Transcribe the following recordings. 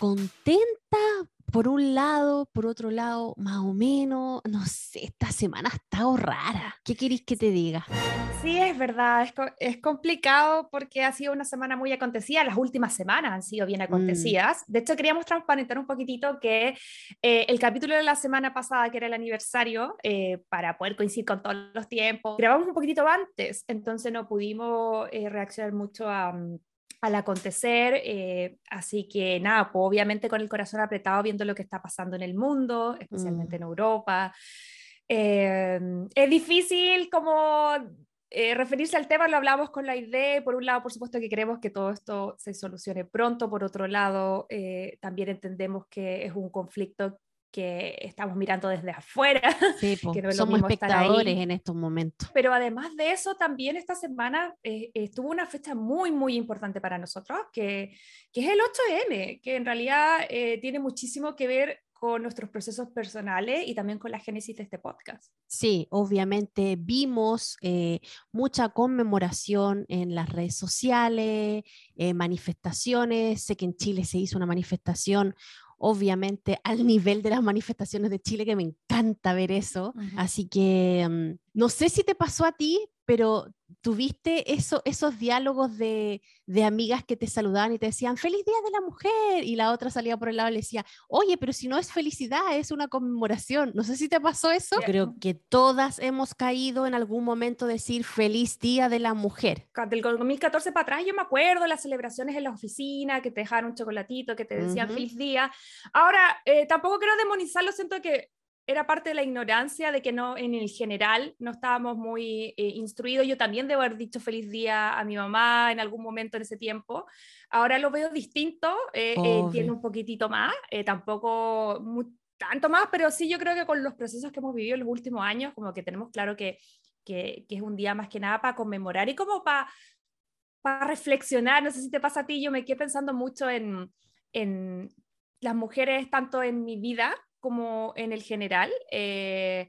contentas por un lado, por otro lado, más o menos, no sé, esta semana ha estado rara. ¿Qué queréis que te diga? Sí, es verdad, es, es, complicado porque ha sido una semana muy acontecida, las últimas semanas han sido bien mm. acontecidas. De hecho, queríamos transparentar un poquitito que eh, el capítulo de la semana pasada, que era el aniversario, eh, para poder coincidir con todos los tiempos, grabamos un poquitito antes, entonces no pudimos eh, reaccionar mucho a... Mm, al acontecer. Eh, así que nada, pues obviamente con el corazón apretado viendo lo que está pasando en el mundo, especialmente en mm. Europa. Eh, es difícil como eh, referirse al tema, lo hablamos con la idea, por un lado, por supuesto que queremos que todo esto se solucione pronto, por otro lado, también entendemos que es un conflicto que estamos mirando desde afuera. Sí, que no somos espectadores en estos momentos. Pero además de eso, también esta semana eh, estuvo una fecha muy, muy importante para nosotros, que, que es el 8M, que en realidad eh, tiene muchísimo que ver con nuestros procesos personales y también con la génesis de este podcast. Sí, obviamente vimos eh, mucha conmemoración en las redes sociales, manifestaciones. Sé que en Chile se hizo una manifestación obviamente al nivel de las manifestaciones de Chile, que me encanta ver eso. Así que mm, no sé si te pasó a ti, pero tuviste eso, esos diálogos de, de, amigas que te saludaban y te decían, feliz día de la mujer, y la otra salía por el lado y le decía, oye, pero si no es felicidad, es una conmemoración. No sé si te pasó eso. Creo que todas hemos caído en algún momento decir feliz día de la mujer. Del 2014 para atrás yo me acuerdo las celebraciones en la oficina, que te dejaron un chocolatito, que te decían feliz día. Ahora, eh, tampoco quiero demonizarlo, siento que era parte de la ignorancia de que no, en el general no estábamos muy eh, instruidos. Yo también debo haber dicho feliz día a mi mamá en algún momento en ese tiempo. Ahora lo veo distinto, eh, entiendo un poquitito más, eh, tampoco tanto más, pero sí yo creo que con los procesos que hemos vivido en los últimos años, como que tenemos claro que, que, que es un día más que nada para conmemorar y como para, para reflexionar. No sé si te pasa a ti, yo me quedé pensando mucho en, en las mujeres tanto en mi vida como en el general eh,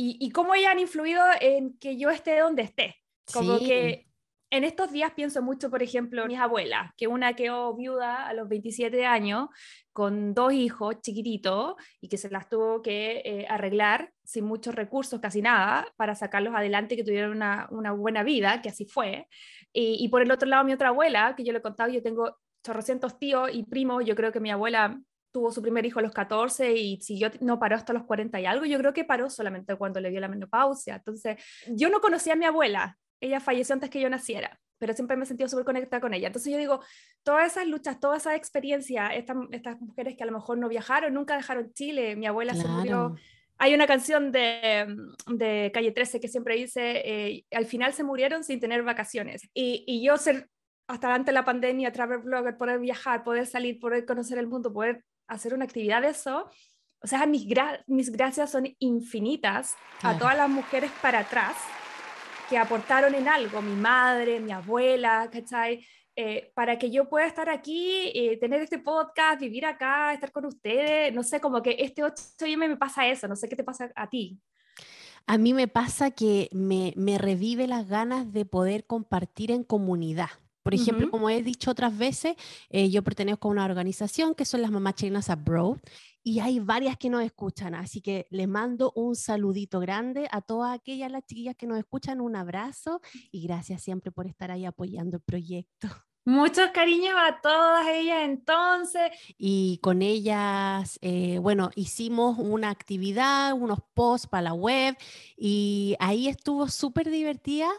y, cómo ellas han influido en que yo esté donde esté. Como que en estos días pienso mucho, por ejemplo, mis abuelas, que una quedó viuda a los 27 años con dos hijos chiquititos y que se las tuvo que eh, arreglar sin muchos recursos, casi nada, para sacarlos adelante, que tuvieran una, una buena vida, que así fue. Y, y, por el otro lado, mi otra abuela, que yo le he contado, yo tengo chorrocientos tíos y primos, yo creo que mi abuela tuvo su primer hijo a los 14 y siguió, no paró hasta los 40 y algo, yo creo que paró solamente cuando le dio la menopausia. Entonces, yo no conocía a mi abuela, ella falleció antes que yo naciera, pero siempre me he sentido súper conectada con ella. Entonces yo digo, todas esas luchas, toda esa experiencia, estas, estas mujeres que a lo mejor no viajaron, nunca dejaron Chile, mi abuela se murió. Hay una canción de, de Calle 13 que siempre dice, eh, al final se murieron sin tener vacaciones. Y, y yo ser hasta antes de la pandemia, travel blogger, poder viajar, poder salir, poder conocer el mundo, poder hacer una actividad de eso, o sea, mis, mis gracias son infinitas a todas las mujeres para atrás que aportaron en algo, mi madre, mi abuela, ¿cachai? Eh, para que yo pueda estar aquí, eh, tener este podcast, vivir acá, estar con ustedes, no sé, como que este 8 me pasa eso, no sé qué te pasa a ti. A mí me pasa que me, me revive las ganas de poder compartir en comunidad. Por ejemplo, como he dicho otras veces, eh, yo pertenezco a una organización que son las mamás chilenas Abroad y hay varias que nos escuchan, así que les mando un saludito grande a todas aquellas las chiquillas que nos escuchan, un abrazo y gracias siempre por estar ahí apoyando el proyecto. Muchos cariños a todas ellas entonces. Y con ellas, eh, bueno, hicimos una actividad, unos posts para la web y ahí estuvo súper divertida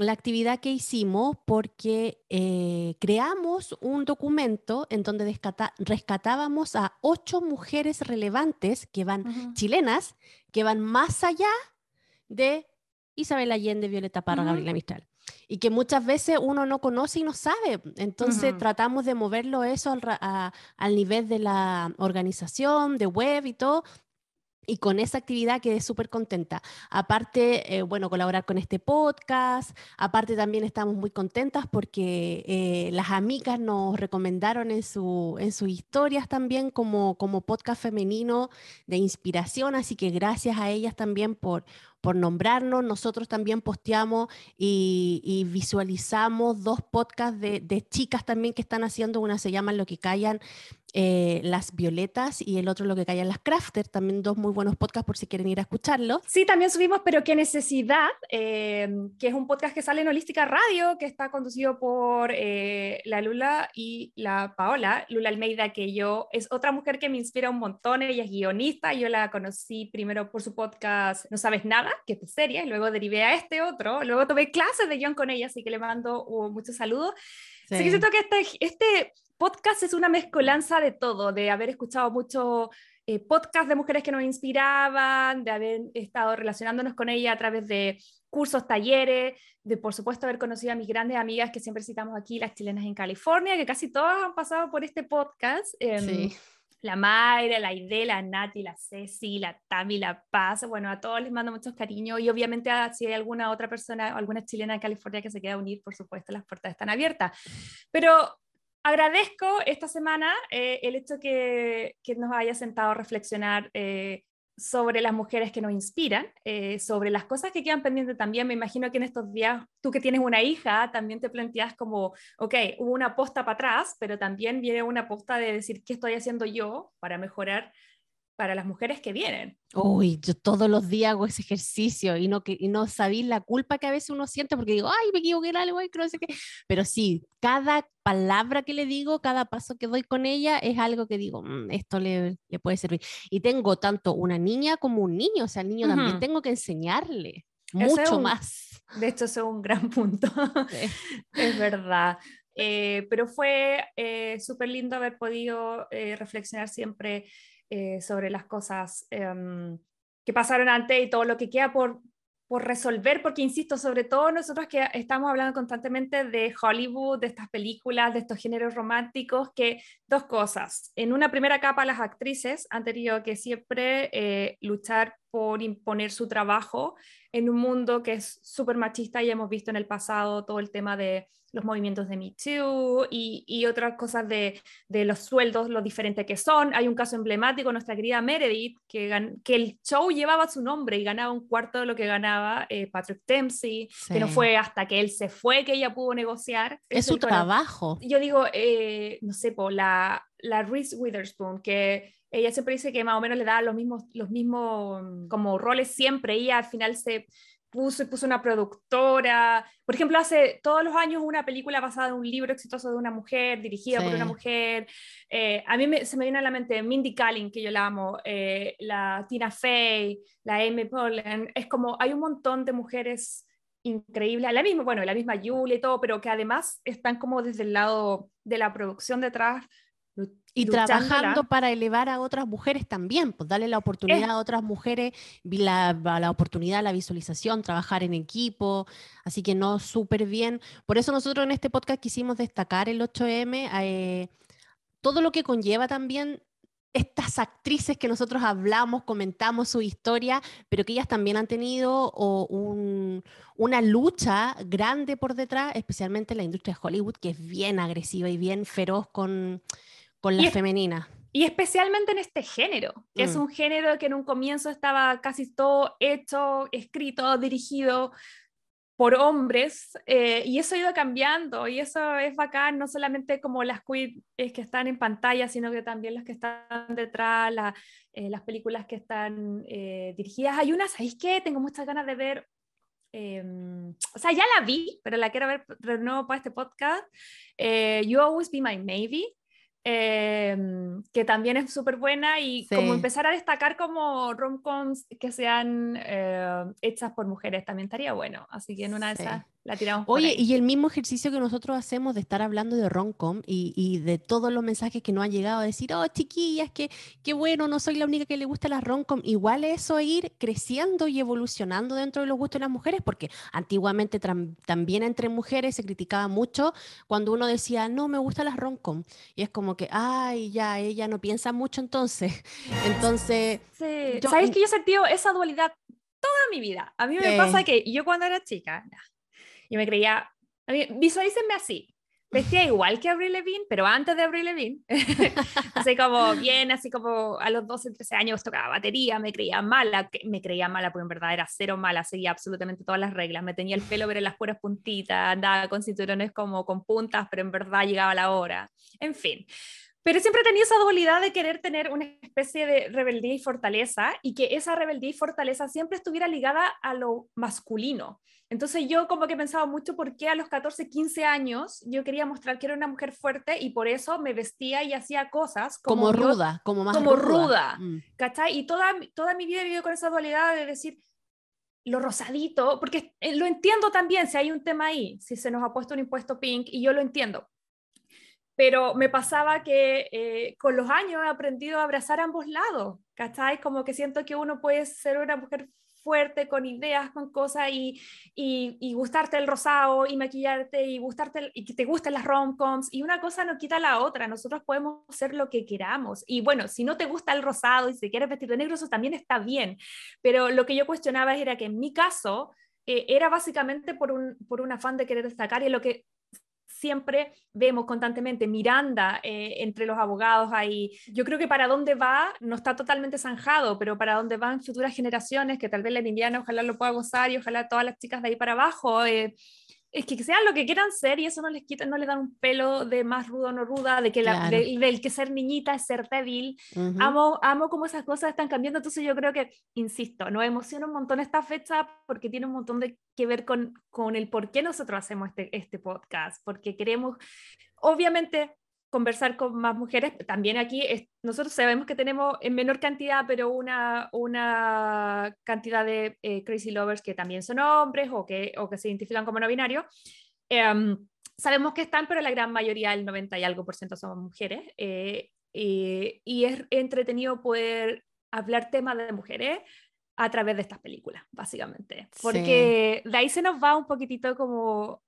la actividad que hicimos porque eh, creamos un documento en donde rescatábamos a ocho mujeres relevantes que van, chilenas, que van más allá de Isabel Allende, Violeta Parra, Gabriela Mistral. y que muchas veces uno no conoce y no sabe. Entonces tratamos de moverlo eso al, al nivel de la organización, de web y todo, y con esa actividad quedé súper contenta. Aparte, eh, bueno, colaborar con este podcast, aparte también estamos muy contentas porque eh, las amigas nos recomendaron en, su, en sus historias también como, como podcast femenino de inspiración, así que gracias a ellas también por, por nombrarnos. Nosotros también posteamos y, visualizamos dos podcasts de, de, chicas también que están haciendo, una se llama Lo que callan eh, las Violetas y el otro Lo que callan las Crafter, también dos muy buenos podcasts por si quieren ir a escucharlos. Sí, también subimos Pero qué necesidad, eh, que es un podcast que sale en Holística Radio, que está conducido por eh, la Lula y la Paola, Lula Almeida, que yo es otra mujer que me inspira un montón, ella es guionista, yo la conocí primero por su podcast No Sabes Nada, que es de serie, luego derivé a este otro, luego tomé clases de guion con ella, así que le mando uh, muchos saludos. Sí. Así que siento que este, este podcast es una mezcolanza de todo, de haber escuchado mucho eh, podcast de mujeres que nos inspiraban, de haber estado relacionándonos con ella a través de cursos, talleres, de por supuesto haber conocido a mis grandes amigas que siempre citamos aquí, las chilenas en California, que casi todas han pasado por este podcast. Em, la Mayra, la Ide, la Nati, la Ceci, la Tami, la Paz, bueno, a todos les mando muchos cariños y obviamente si hay alguna otra persona, alguna chilena de California que se quiera unir, por supuesto, las puertas están abiertas. Pero agradezco esta semana eh, el hecho que, que, nos haya sentado a reflexionar eh, sobre las mujeres que nos inspiran, eh, sobre las cosas que quedan pendientes también. Me imagino que en estos días, tú que tienes una hija, también te planteas como, ok, hubo una posta para atrás, pero también viene una posta de decir, ¿qué estoy haciendo yo para mejorar para las mujeres que vienen. Uy, yo todos los días hago ese ejercicio y no, que, y no sabéis la culpa que a veces uno siente porque digo, ay, me equivoqué en algo, no sé qué. Pero sí, cada palabra que le digo, cada paso que doy con ella es algo que digo, mm, esto le, le, puede servir. Y tengo tanto una niña como un niño, o sea, al niño también tengo que enseñarle mucho más. De hecho, eso es un gran punto. es verdad. Eh, pero fue eh, súper lindo haber podido eh, reflexionar siempre eh, sobre las cosas em, que pasaron antes y todo lo que queda por, por resolver, porque insisto, sobre todo nosotros que estamos hablando constantemente de Hollywood, de estas películas, de estos géneros románticos, que dos cosas. En una primera capa, las actrices han tenido que siempre eh, luchar por imponer su trabajo en un mundo que es súper machista y hemos visto en el pasado todo el tema de los movimientos de Me Too y, y otras cosas de, de, los sueldos, lo diferente que son. Hay un caso emblemático, nuestra querida Meredith, que, que el show llevaba su nombre y ganaba un cuarto de lo que ganaba eh, Patrick Dempsey, que no fue hasta que él se fue que ella pudo negociar. Es su trabajo. Yo digo, eh, no sé, por la, la Reese Witherspoon, que ella siempre dice que más o menos le da los mismos, los mismos mm, como roles siempre, ella al final se puso, puso una productora, por ejemplo, hace todos los años una película basada en un libro exitoso de una mujer, dirigida por una mujer, eh, a mí se me viene a la mente Mindy Kaling, que yo la amo, eh, la Tina Fey, la Amy Poehler, es como, hay un montón de mujeres increíbles, la misma, bueno, la misma Julie y todo, pero que además están como desde el lado de la producción detrás, y trabajando para elevar a otras mujeres también, pues darle la oportunidad a otras mujeres, la, la oportunidad, la visualización, trabajar en equipo, así que no, súper bien. Por eso nosotros en este podcast quisimos destacar el 8M, eh, todo lo que conlleva también estas actrices que nosotros hablamos, comentamos su historia, pero que ellas también han tenido un, una lucha grande por detrás, especialmente en la industria de Hollywood, que es bien agresiva y bien feroz con con la femenina. Y especialmente en este género, que es mm. un género que en un comienzo estaba casi todo hecho, escrito, dirigido por hombres, eh, y eso ha ido cambiando, y eso es bacán, no solamente como las queens que están en pantalla, sino que también las que están detrás, eh, las películas que están eh, dirigidas. Hay unas, ¿sabéis qué? Tengo muchas ganas de ver, em, o sea, ya la vi, pero la quiero ver de nuevo para este podcast. you Always Be My Maybe, Em, que también es súper buena y como empezar a destacar como romcoms que sean eh, hechas por mujeres también estaría bueno. Así que en una de esas la tiramos. Oye, y el mismo ejercicio que nosotros hacemos de estar hablando de Roncom y, y de todos los mensajes que nos han llegado a decir, oh, chiquillas, que qué bueno, no soy la única que le gusta la Roncom. Igual eso ir creciendo y evolucionando dentro de los gustos de las mujeres, porque antiguamente también entre mujeres se criticaba mucho cuando uno decía, no, me gusta la Roncom. Y es como que, ay, ya, ella no piensa mucho entonces. Entonces... Sí. ¿Sabes que yo he sentido esa dualidad toda mi vida? A mí me pasa que yo cuando era chica, yo me creía, visualícenme así, vestía igual que Avril Lavigne, pero antes de Avril Lavigne, así como bien, así como a los 12, 13 años tocaba batería, me creía mala, me creía mala, porque en verdad era cero mala, seguía absolutamente todas las reglas, me tenía el pelo pero las puras puntitas, andaba con cinturones como con puntas, pero en verdad llegaba la hora, en fin. Pero siempre tenía esa dualidad de querer tener una especie de rebeldía y fortaleza y que esa rebeldía y fortaleza siempre estuviera ligada a lo masculino. Entonces yo como que pensaba mucho por qué a los 14, 15 años yo quería mostrar que era una mujer fuerte y por eso me vestía y hacía cosas como, ruda, como más como ruda, mm. ¿cachai? Y toda, toda mi vida he vivido con esa dualidad de decir lo rosadito, porque eh, lo entiendo también si hay un tema ahí, si se nos ha puesto un impuesto pink y yo lo entiendo, pero me pasaba que eh, con los años he aprendido a abrazar ambos lados, ¿cachai? Como que siento que uno puede ser una mujer fuerte, con ideas, con cosas, y, y, gustarte el rosado, y maquillarte, y, gustarte, y que te gusten las rom-coms, y una cosa no quita la otra, nosotros podemos hacer lo que queramos, y bueno, si no te gusta el rosado y si quieres vestir de negro, eso también está bien, pero lo que yo cuestionaba era que en mi caso, eh, era básicamente por un, por un afán de querer destacar y lo que siempre vemos constantemente Miranda eh, entre los abogados ahí. Yo creo que para dónde va no está totalmente zanjado, pero para dónde van futuras generaciones, que tal vez la Indiana ojalá lo pueda gozar y ojalá todas las chicas de ahí para abajo. Eh, es que sean lo que quieran ser y eso no les quita, no les dan un pelo de más rudo o no ruda, de que la, del que ser niñita es ser débil. Amo, amo cómo esas cosas están cambiando, entonces yo creo que, insisto, nos emociona un montón esta fecha porque tiene un montón de que ver con, con el por qué nosotros hacemos este, este podcast, porque queremos, obviamente, conversar con más mujeres. También aquí nosotros sabemos que tenemos en menor cantidad, pero una, una cantidad de eh, crazy lovers que también son hombres o que, o que se identifican como no binarios. Em, sabemos que están, pero la gran mayoría, el 90 y algo por ciento, somos mujeres. Eh, y es entretenido poder hablar temas de mujeres a través de estas películas, básicamente. Porque de ahí se nos va un poquitito como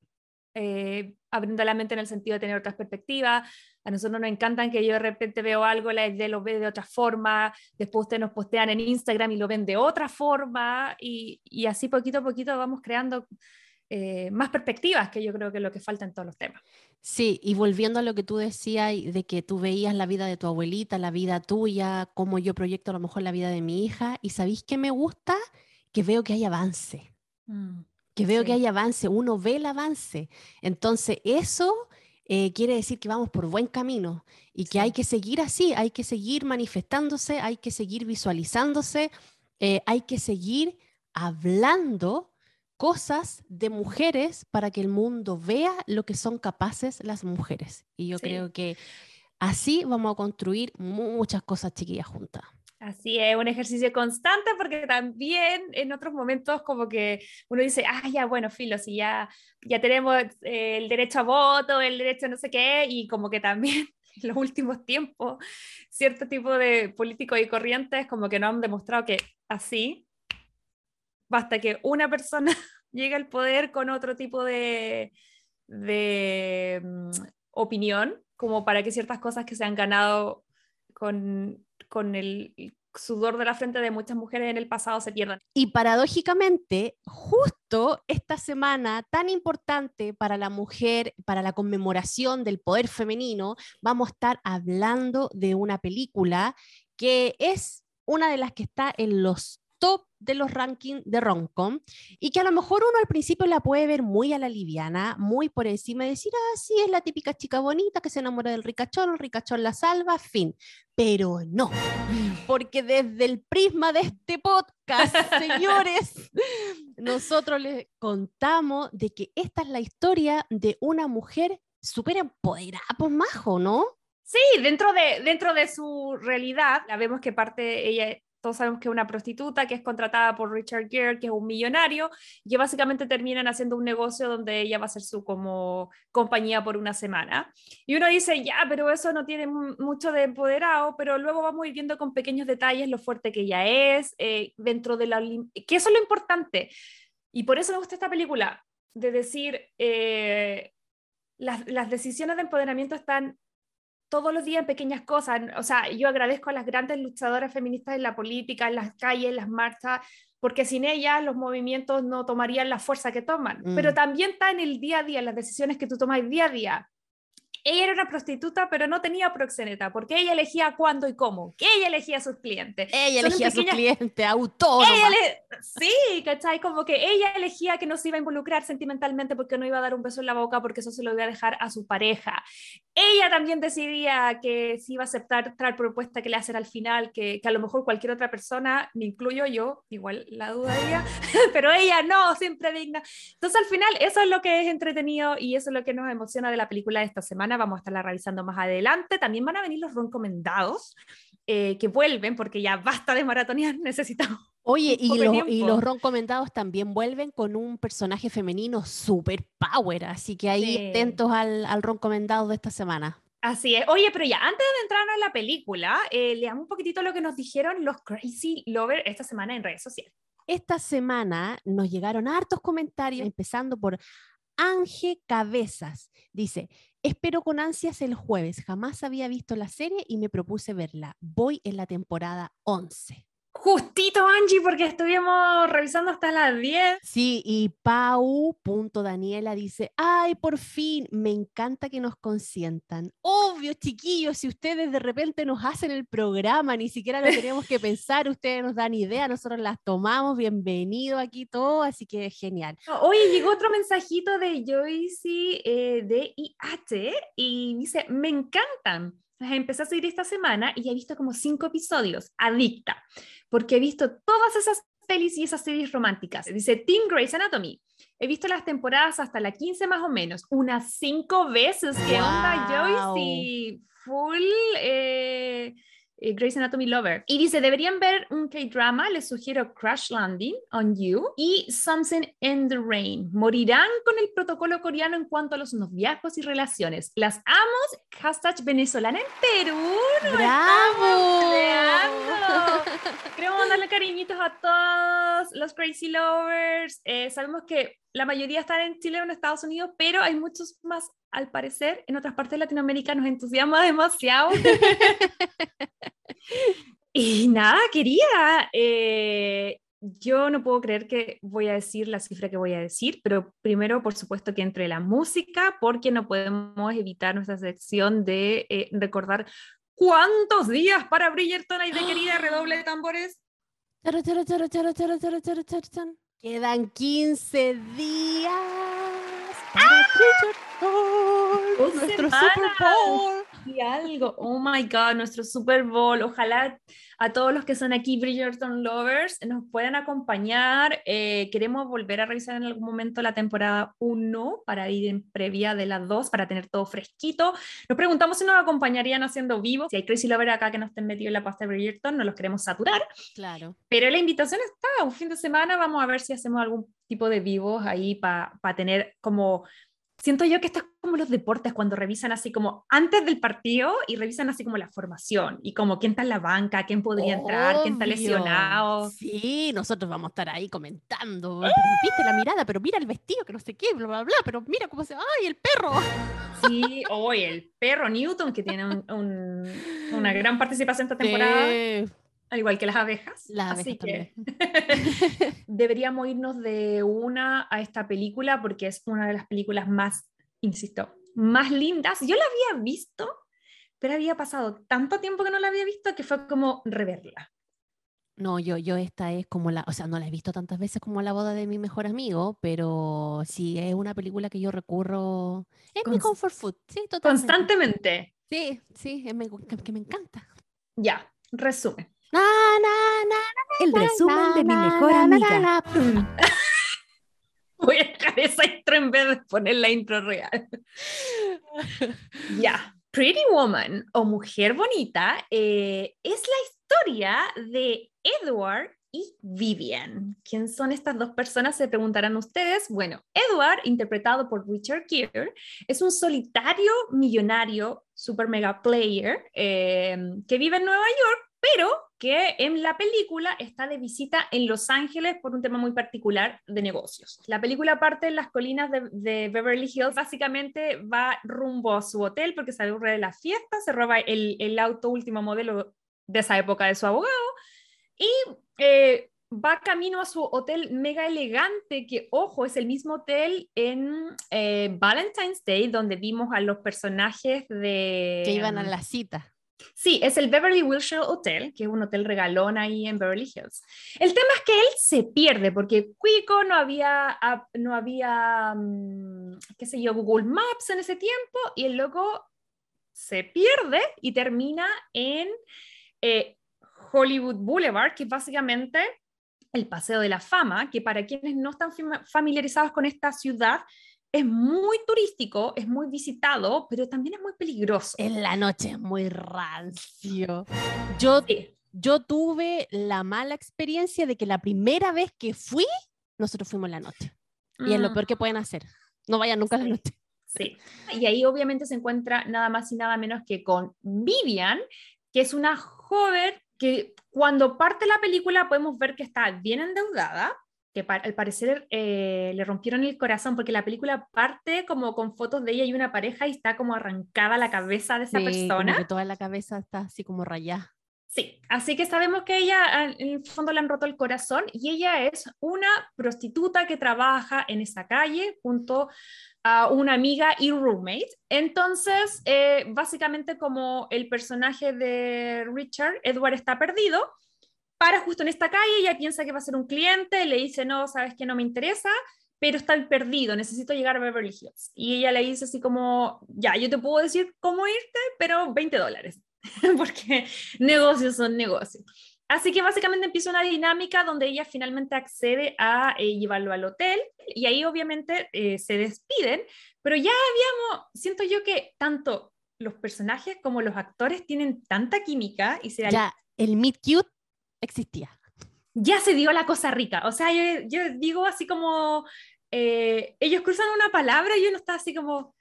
eh, abriendo la mente en el sentido de tener otras perspectivas. A nosotros nos encantan que yo de repente veo algo, la idea lo ve de otra forma, después ustedes nos postean en Instagram y lo ven de otra forma, y, y así poquito a poquito vamos creando eh, más perspectivas, que yo creo que es lo que falta en todos los temas. Sí, y volviendo a lo que tú decías de que tú veías la vida de tu abuelita, la vida tuya, cómo yo proyecto a lo mejor la vida de mi hija, y ¿sabéis qué me gusta? Que veo que hay avance. Mm que veo que hay avance, uno ve el avance. Entonces, eso eh, quiere decir que vamos por buen camino y que hay que seguir así, hay que seguir manifestándose, hay que seguir visualizándose, eh, hay que seguir hablando cosas de mujeres para que el mundo vea lo que son capaces las mujeres. Y yo creo que así vamos a construir muchas cosas chiquillas juntas. Así es, un ejercicio constante porque también en otros momentos como que uno dice, ah, ya, bueno, filo, si ya, ya tenemos eh, el derecho a voto, el derecho a no sé qué, y como que también en los últimos tiempos cierto tipo de políticos y corrientes como que no han demostrado que así, basta que una persona llegue al poder con otro tipo de, de mm, opinión, como para que ciertas cosas que se han ganado con con el sudor de la frente de muchas mujeres en el pasado se pierdan. Y paradójicamente, justo esta semana tan importante para la mujer, para la conmemoración del poder femenino, vamos a estar hablando de una película que es una de las que está en los top de los rankings de Roncom y que a lo mejor uno al principio la puede ver muy a la liviana, muy por encima y decir, ah, sí, es la típica chica bonita que se enamora del ricachón, el ricachón la salva, fin. Pero no, porque desde el prisma de este podcast, señores, nosotros les contamos de que esta es la historia de una mujer súper empoderada, pues majo, ¿no? Sí, dentro de, dentro de su realidad, la vemos que parte, ella todos sabemos que es una prostituta que es contratada por Richard Gere, que es un millonario, y que básicamente terminan haciendo un negocio donde ella va a ser su como compañía por una semana. Y uno dice, ya, pero eso no tiene mucho de empoderado, pero luego vamos a ir viendo con pequeños detalles lo fuerte que ella es, eh, dentro de la... que eso es lo importante. Y por eso me gusta esta película, de decir, eh, las, las decisiones de empoderamiento están todos los días en pequeñas cosas. O sea, yo agradezco a las grandes luchadoras feministas en la política, en las calles, en las marchas, porque sin ellas los movimientos no tomarían la fuerza que toman. Pero mm. también está en el día a día, en las decisiones que tú tomas día a día. Ella era una prostituta, pero no tenía proxeneta, porque ella elegía cuándo y cómo, que ella elegía a sus clientes. Ella elegía a sus clientes, autónoma. Sí, ¿cachai? Como que ella elegía que no se iba a involucrar sentimentalmente porque no iba a dar un beso en la boca, porque eso se lo iba a dejar a su pareja. Ella también decidía que si iba a aceptar tal propuesta que le hacen al final, que, que a lo mejor cualquier otra persona, me incluyo yo, igual la dudaría, pero ella no, siempre digna. Entonces al final eso es lo que es entretenido y eso es lo que nos emociona de la película de esta semana vamos a estarla revisando más adelante. También van a venir los recomendados eh, que vuelven porque ya basta de maratonear, necesitamos. Oye, y, los, y los recomendados también vuelven con un personaje femenino super power, así que ahí atentos al, al recomendado de esta semana. Así es. Oye, pero ya, antes de entrarnos en la película, eh, leamos un poquitito lo que nos dijeron los Crazy Lovers esta semana en redes sociales. Esta semana nos llegaron hartos comentarios, empezando por Ángel Cabezas. Dice, espero con ansias el jueves. Jamás había visto la serie y me propuse verla. Voy en la temporada 11. Justito, Angie, porque estuvimos revisando hasta las 10. Sí, y Pau.daniela dice, ay, por fin, me encanta que nos consientan. Obvio, chiquillos, si ustedes de repente nos hacen el programa, ni siquiera lo tenemos que pensar, ustedes nos dan idea, nosotros las tomamos, bienvenido aquí todo, así que genial. Oye, llegó otro mensajito de Joyce eh, de IH y dice, me encantan empecé a seguir esta semana y he visto como cinco episodios, adicta, porque he visto todas esas pelis y esas series románticas. Dice Teen Grey's Anatomy. He visto las temporadas hasta la 15 más o menos, unas cinco veces. ¿Qué onda, Joyce? Full eh, Grey's Anatomy Lover. Y dice, deberían ver un K-drama, les sugiero Crash Landing on You y Something in the Rain. Morirán con el protocolo coreano en cuanto a los noviazgos y relaciones. Las amos, hashtag venezolana en Perú. ¡Bravo! Queremos mandarle cariñitos a todos los Crazy Lovers. Eh, sabemos que la mayoría están en Chile o en Estados Unidos, pero hay muchos más, al parecer, en otras partes de Latinoamérica nos entusiasma demasiado. y nada, quería, eh, yo no puedo creer que voy a decir la cifra que voy a decir, pero primero, por supuesto, que entre la música, porque no podemos evitar nuestra sección de eh, recordar cuántos días para Bridgerton hay de querida redoble de tambores. Quedan 15 días para ¡Ah! nuestro Super Bowl. Y algo, oh my god, nuestro Super Bowl. Ojalá a todos los que son aquí Bridgerton Lovers nos puedan acompañar. Eh, queremos volver a revisar en algún momento la temporada 1 para ir en previa de las 2 para tener todo fresquito. Nos preguntamos si nos acompañarían haciendo vivo. Si hay Crazy Lover acá que no estén metidos en la pasta de Bridgerton, no los queremos saturar. Claro. Pero la invitación está, un fin de semana vamos a ver si hacemos algún tipo de vivos ahí para tener como siento yo que esto es como los deportes cuando revisan así como antes del partido y revisan así como la formación y como quién está en la banca, quién podría entrar, quién está lesionado. Sí, nosotros vamos a estar ahí comentando. Viste la mirada, pero mira el vestido, que no sé qué, bla, bla, bla, pero mira cómo se. ¡Ay, el perro! Sí, hoy el perro Newton, que tiene una gran participación esta temporada al igual que las abejas. Las Así que deberíamos irnos de una a esta película porque es una de las películas más, insisto, más lindas. Yo la había visto, pero había pasado tanto tiempo que no la había visto que fue como reverla. No, yo, yo esta es como la, o sea, no la he visto tantas veces como la boda de mi mejor amigo, pero sí es una película que yo recurro, es mi comfort food, sí, totalmente. Constantemente. Sí, sí, es que me encanta. Ya, resumen. El resumen de mi mejor amiga. Voy a dejar esa intro en vez de poner la intro real. ya. Pretty Woman o Mujer Bonita eh, es la historia de Edward y Vivian. ¿Quién son estas dos personas? Se preguntarán ustedes. Bueno, Edward, interpretado por Richard Gere, es un solitario millonario, super mega player, eh, que vive en Nueva York, pero que en la película está de visita en Los Ángeles por un tema muy particular de negocios. La película parte en las colinas de, Beverly Hills, básicamente va rumbo a su hotel porque se aburre de la fiesta, se roba el, el auto último modelo de esa época de su abogado y eh, va camino a su hotel mega elegante, que ojo, es el mismo hotel en eh, Valentine's Day donde vimos a los personajes de... Que iban a la cita. Sí, es el Beverly Wilshire Hotel, que es un hotel regalón ahí en Beverly Hills. El tema es que él se pierde porque Quico no había, no había, mm, qué sé yo, Google Maps en ese tiempo y el loco se pierde y termina en eh, Hollywood Boulevard, que es básicamente el Paseo de la Fama, que para quienes no están familiarizados con esta ciudad, es muy turístico, es muy visitado, pero también es muy peligroso. En la noche es muy rancio. Yo, yo tuve la mala experiencia de que la primera vez que fui, nosotros fuimos en la noche. Y es lo mm. peor que pueden hacer. No vayan nunca a la noche. Sí. Y ahí obviamente se encuentra nada más y nada menos que con Vivian, que es una joven que cuando parte la película podemos ver que está bien endeudada, que al parecer eh, le rompieron el corazón porque la película parte como con fotos de ella y una pareja y está como arrancada la cabeza de esa persona. que toda la cabeza está así como rayada. Sí, así que sabemos que ella en el fondo le han roto el corazón y ella es una prostituta que trabaja en esa calle junto a una amiga y roommate. Entonces, eh, básicamente como el personaje de Richard, Edward está perdido, para justo en esta calle, ella piensa que va a ser un cliente, le dice, no, sabes que no me interesa, pero está perdido, necesito llegar a Beverly Hills. Y ella le dice así como, ya, yo te puedo decir cómo irte, pero 20 dólares, porque negocios son negocios. Así que básicamente empieza una dinámica donde ella finalmente accede a eh, llevarlo al hotel y ahí obviamente eh, se despiden, pero ya habíamos, siento yo que tanto los personajes como los actores tienen tanta química y se... Ya, el meet cute existía. Ya se dio la cosa rica. O sea, yo, digo así como, eh, ellos cruzan una palabra y uno está así como,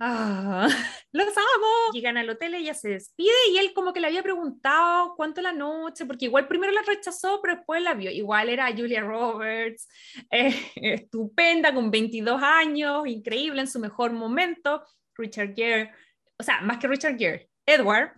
ah, los amo. Llegan al hotel, ella se despide y él como que le había preguntado cuánto la noche, porque igual primero la rechazó, pero después la vio. Igual era Julia Roberts, eh, estupenda, con 22 años, increíble en su mejor momento. Richard Gere, o sea, más que Richard Gere, Edward,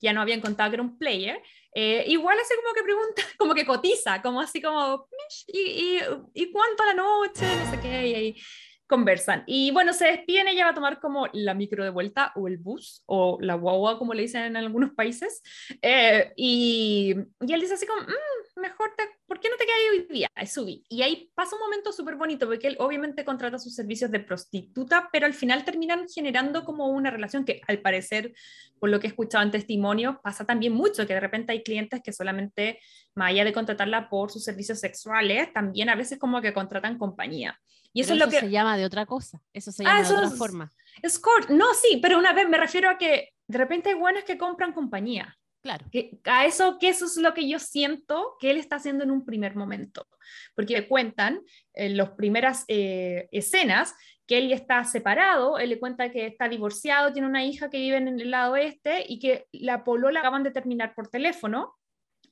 ya no habían contado que era un player, eh, igual así como que pregunta, como que cotiza, como así como, ¿y, y, y cuánto a la noche? No sé qué, y conversan. Y bueno, se despiden, ella va a tomar como la micro de vuelta o el bus o la guagua, como le dicen en algunos países. Eh, y, y, él dice así como, mm, mejor, te, ¿por qué no te quedas hoy día? Subí. Y ahí pasa un momento súper bonito porque él obviamente contrata sus servicios de prostituta, pero al final terminan generando como una relación que al parecer, por lo que he escuchado en testimonios, pasa también mucho, que de repente hay clientes que solamente, más allá de contratarla por sus servicios sexuales, también a veces como que contratan compañía. Y eso es lo que se llama de otra cosa, eso se ah, llama de otra forma. Escort, no, sí, pero una vez me refiero a que de repente hay buenas que compran compañía. Claro. Que, a eso, que eso es lo que yo siento que él está haciendo en un primer momento. Porque le cuentan en las primeras eh, escenas que él está separado, él le cuenta que está divorciado, tiene una hija que vive en el lado oeste y que la polola acaban de terminar por teléfono.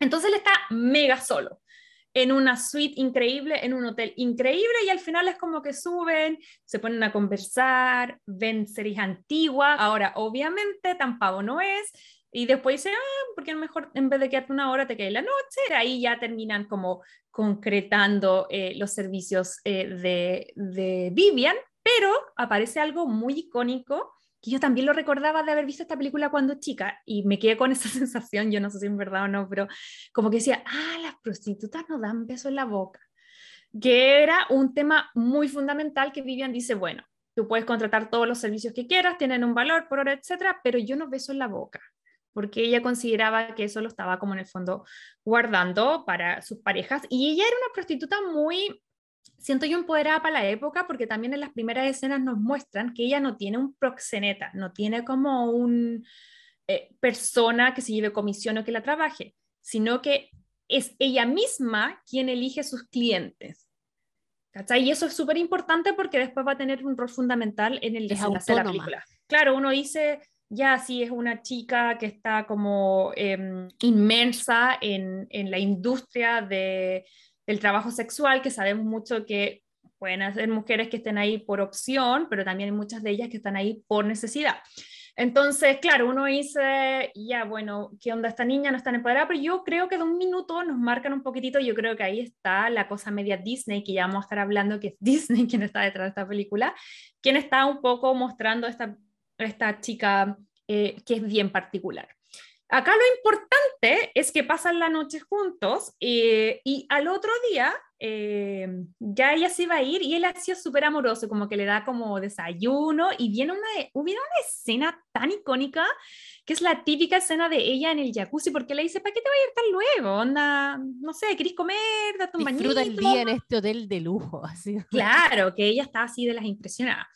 Entonces él está mega solo en una suite increíble, en un hotel increíble y al final es como que suben, se ponen a conversar, ven series antiguas. Ahora, obviamente, tan pavo no es. Y después dicen, ah, porque mejor en vez de quedarte una hora te quedas la noche. Ahí ya terminan como concretando eh, los servicios eh, de, de Vivian, pero aparece algo muy icónico que yo también lo recordaba de haber visto esta película cuando chica y me quedé con esa sensación, yo no sé si es verdad o no, pero como que decía, ah, las prostitutas no dan beso en la boca, que era un tema muy fundamental que Vivian dice, bueno, tú puedes contratar todos los servicios que quieras, tienen un valor por hora, etcétera, pero yo no beso en la boca, porque ella consideraba que eso lo estaba como en el fondo guardando para sus parejas. Y ella era una prostituta muy siento yo empoderada para la época porque también en las primeras escenas nos muestran que ella no tiene un proxeneta, no tiene como un eh, persona que se lleve comisión o que la trabaje, sino que es ella misma quien elige sus clientes. ¿Cachai? Y eso es súper importante porque después va a tener un rol fundamental en el desenlace de la película. Claro, uno dice, ya si es una chica que está como em, inmersa en, en, la industria de, del trabajo sexual, que sabemos mucho que pueden ser mujeres que estén ahí por opción, pero también hay muchas de ellas que están ahí por necesidad. Entonces, claro, uno dice, ya, bueno, ¿qué onda esta niña? No está empoderada, pero yo creo que de un minuto nos marcan un poquitito, yo creo que ahí está la cosa media Disney, que ya vamos a estar hablando, que es Disney quien está detrás de esta película, quien está un poco mostrando esta, esta chica eh, que es bien particular. Acá lo importante es que pasan la noche juntos eh, y al otro día eh, ya ella se iba a ir y él ha sido súper amoroso, como que le da como desayuno y viene una, hubiera una escena tan icónica que es la típica escena de ella en el jacuzzi porque le dice, ¿para qué te va a ir tan luego? Onda, no sé, ¿querés comer? Date un Disfruta el día en este hotel de lujo. Así. Claro, que ella está así de las impresionadas.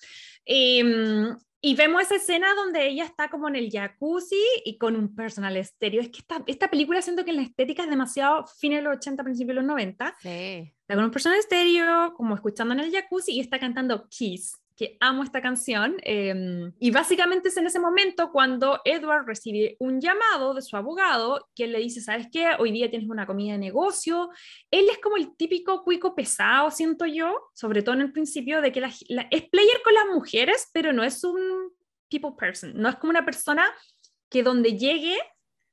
Em, y vemos esa escena donde ella está como en el jacuzzi y con un personal estéreo. Es que esta, esta película siento que en la estética es demasiado fin de los 80, principios de los 90. Sí. Está con un personal estéreo, como escuchando en el jacuzzi y está cantando Kiss que amo esta canción. Em, y básicamente es en ese momento cuando Edward recibe un llamado de su abogado que le dice, ¿sabes qué? Hoy día tienes una comida de negocio. Él es como el típico cuico pesado, siento yo, sobre todo en el principio, de que es player con las mujeres, pero no es un people person. No es como una persona que donde llegue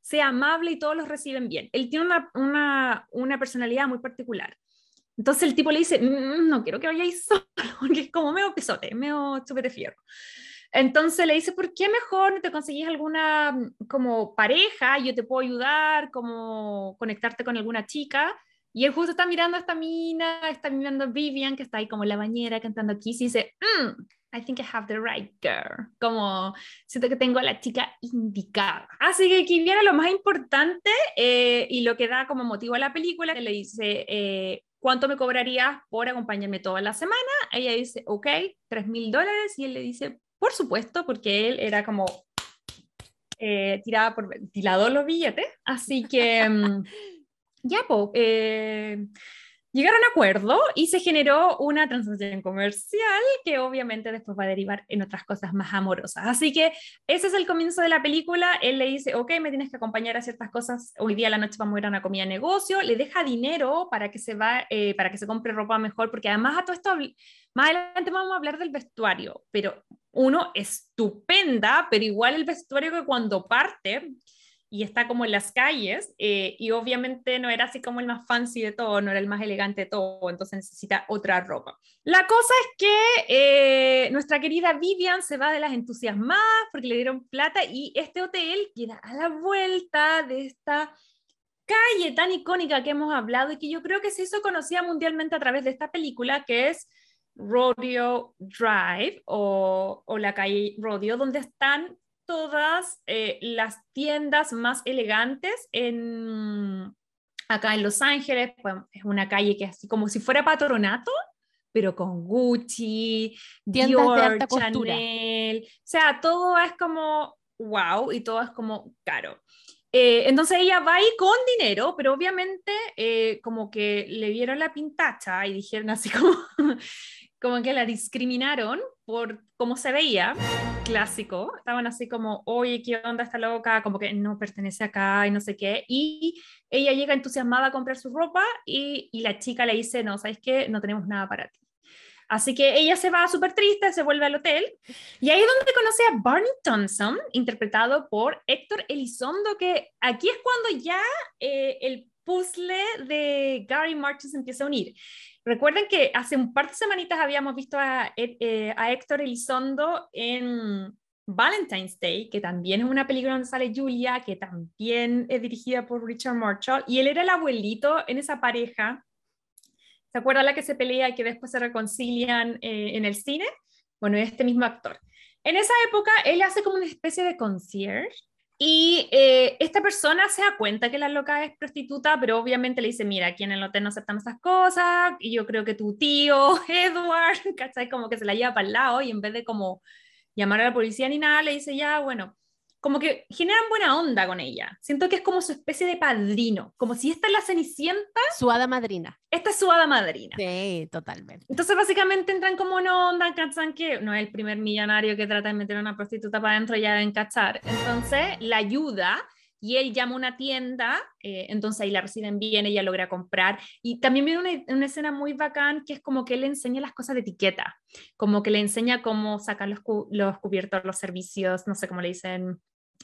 sea amable y todos los reciben bien. Él tiene una, una, una personalidad muy particular. Entonces el tipo le dice, mm, no quiero que vayáis solo, porque es como medio pesote, medio chupete fierro. Entonces le dice, ¿por qué mejor no te conseguís alguna mm, como pareja? Yo te puedo ayudar, como conectarte con alguna chica. Y él justo está mirando a esta mina, está mirando a Vivian, que está ahí como en la bañera cantando Kiss, y dice, mm, I think I have the right girl. Como siento que tengo a la chica indicada. Así que aquí viene lo más importante eh, y lo que da como motivo a la película, que le dice, eh, ¿cuánto me cobrarías por acompañarme toda la semana? Ella dice, ok, tres mil dólares. Y él le dice, por supuesto, porque él era como eh, tirada por ventilador los billetes. Así que, mm, ya, pues, Llegaron a acuerdo y se generó una transacción comercial que obviamente después va a derivar en otras cosas más amorosas. Así que ese es el comienzo de la película. Él le dice, ok, me tienes que acompañar a ciertas cosas. Hoy día a la noche vamos a ir a una comida de negocio. Le deja dinero para que se, va, eh, para que se compre ropa mejor, porque además a todo esto, más adelante vamos a hablar del vestuario, pero uno estupenda, pero igual el vestuario que cuando parte y está como en las calles eh, y obviamente no era así como el más fancy de todo, no era el más elegante de todo, entonces necesita otra ropa. La cosa es que eh, nuestra querida Vivian se va de las entusiasmadas porque le dieron plata y este hotel queda a la vuelta de esta calle tan icónica que hemos hablado y que yo creo que se hizo conocida mundialmente a través de esta película que es Rodeo Drive o, o la calle Rodeo, donde están todas eh, las tiendas más elegantes en, acá en Los Ángeles. Pues, es una calle que es así como si fuera patronato, pero con Gucci, Dior, Chanel. O sea, todo es como wow y todo es como caro. Eh, entonces ella va ahí con dinero, pero obviamente eh, como que le vieron la pintacha y dijeron así como, como que la discriminaron por cómo se veía, clásico, estaban así como, oye, ¿qué onda esta loca? Como que no pertenece acá y no sé qué. Y ella llega entusiasmada a comprar su ropa y, la chica le dice, no, ¿sabes qué? No tenemos nada para ti. Así que ella se va súper triste, se vuelve al hotel y ahí es donde conoce a Barney Thompson, interpretado por Héctor Elizondo, que aquí es cuando ya eh, el puzzle de Gary Martin se empieza a unir. Recuerden que hace un par de semanitas habíamos visto a, eh, a Héctor Elizondo en Valentine's Day, que también es una película donde sale Julia, que también es dirigida por Richard Marshall, y él era el abuelito en esa pareja. ¿Se acuerda la que se pelea y que después se reconcilian eh, en el cine? Bueno, este mismo actor. En esa época, él hace como una especie de concierge Y eh, esta persona se da cuenta que la loca es prostituta, pero obviamente le dice, mira, aquí en el hotel no aceptamos esas cosas, y yo creo que tu tío, Edward, ¿cachai? Como que se la lleva para el lado y en vez de como llamar a la policía ni nada, le dice, ya, bueno, como que generan buena onda con ella. Siento que es como su especie de padrino, como si esta es la Cenicienta. Su hada madrina. Esta es su hada madrina. Sí, totalmente. Entonces básicamente entran como una onda, ¿cachan? Que no es el primer millonario que trata de meter a una prostituta para adentro ya deben cachar. Entonces la ayuda y él llama a una tienda, eh, entonces ahí la reciben bien, ella logra comprar. Y también viene una, una, escena muy bacán que es como que él le enseña las cosas de etiqueta, como que le enseña cómo sacar los, los cubiertos, los servicios, no sé cómo le dicen,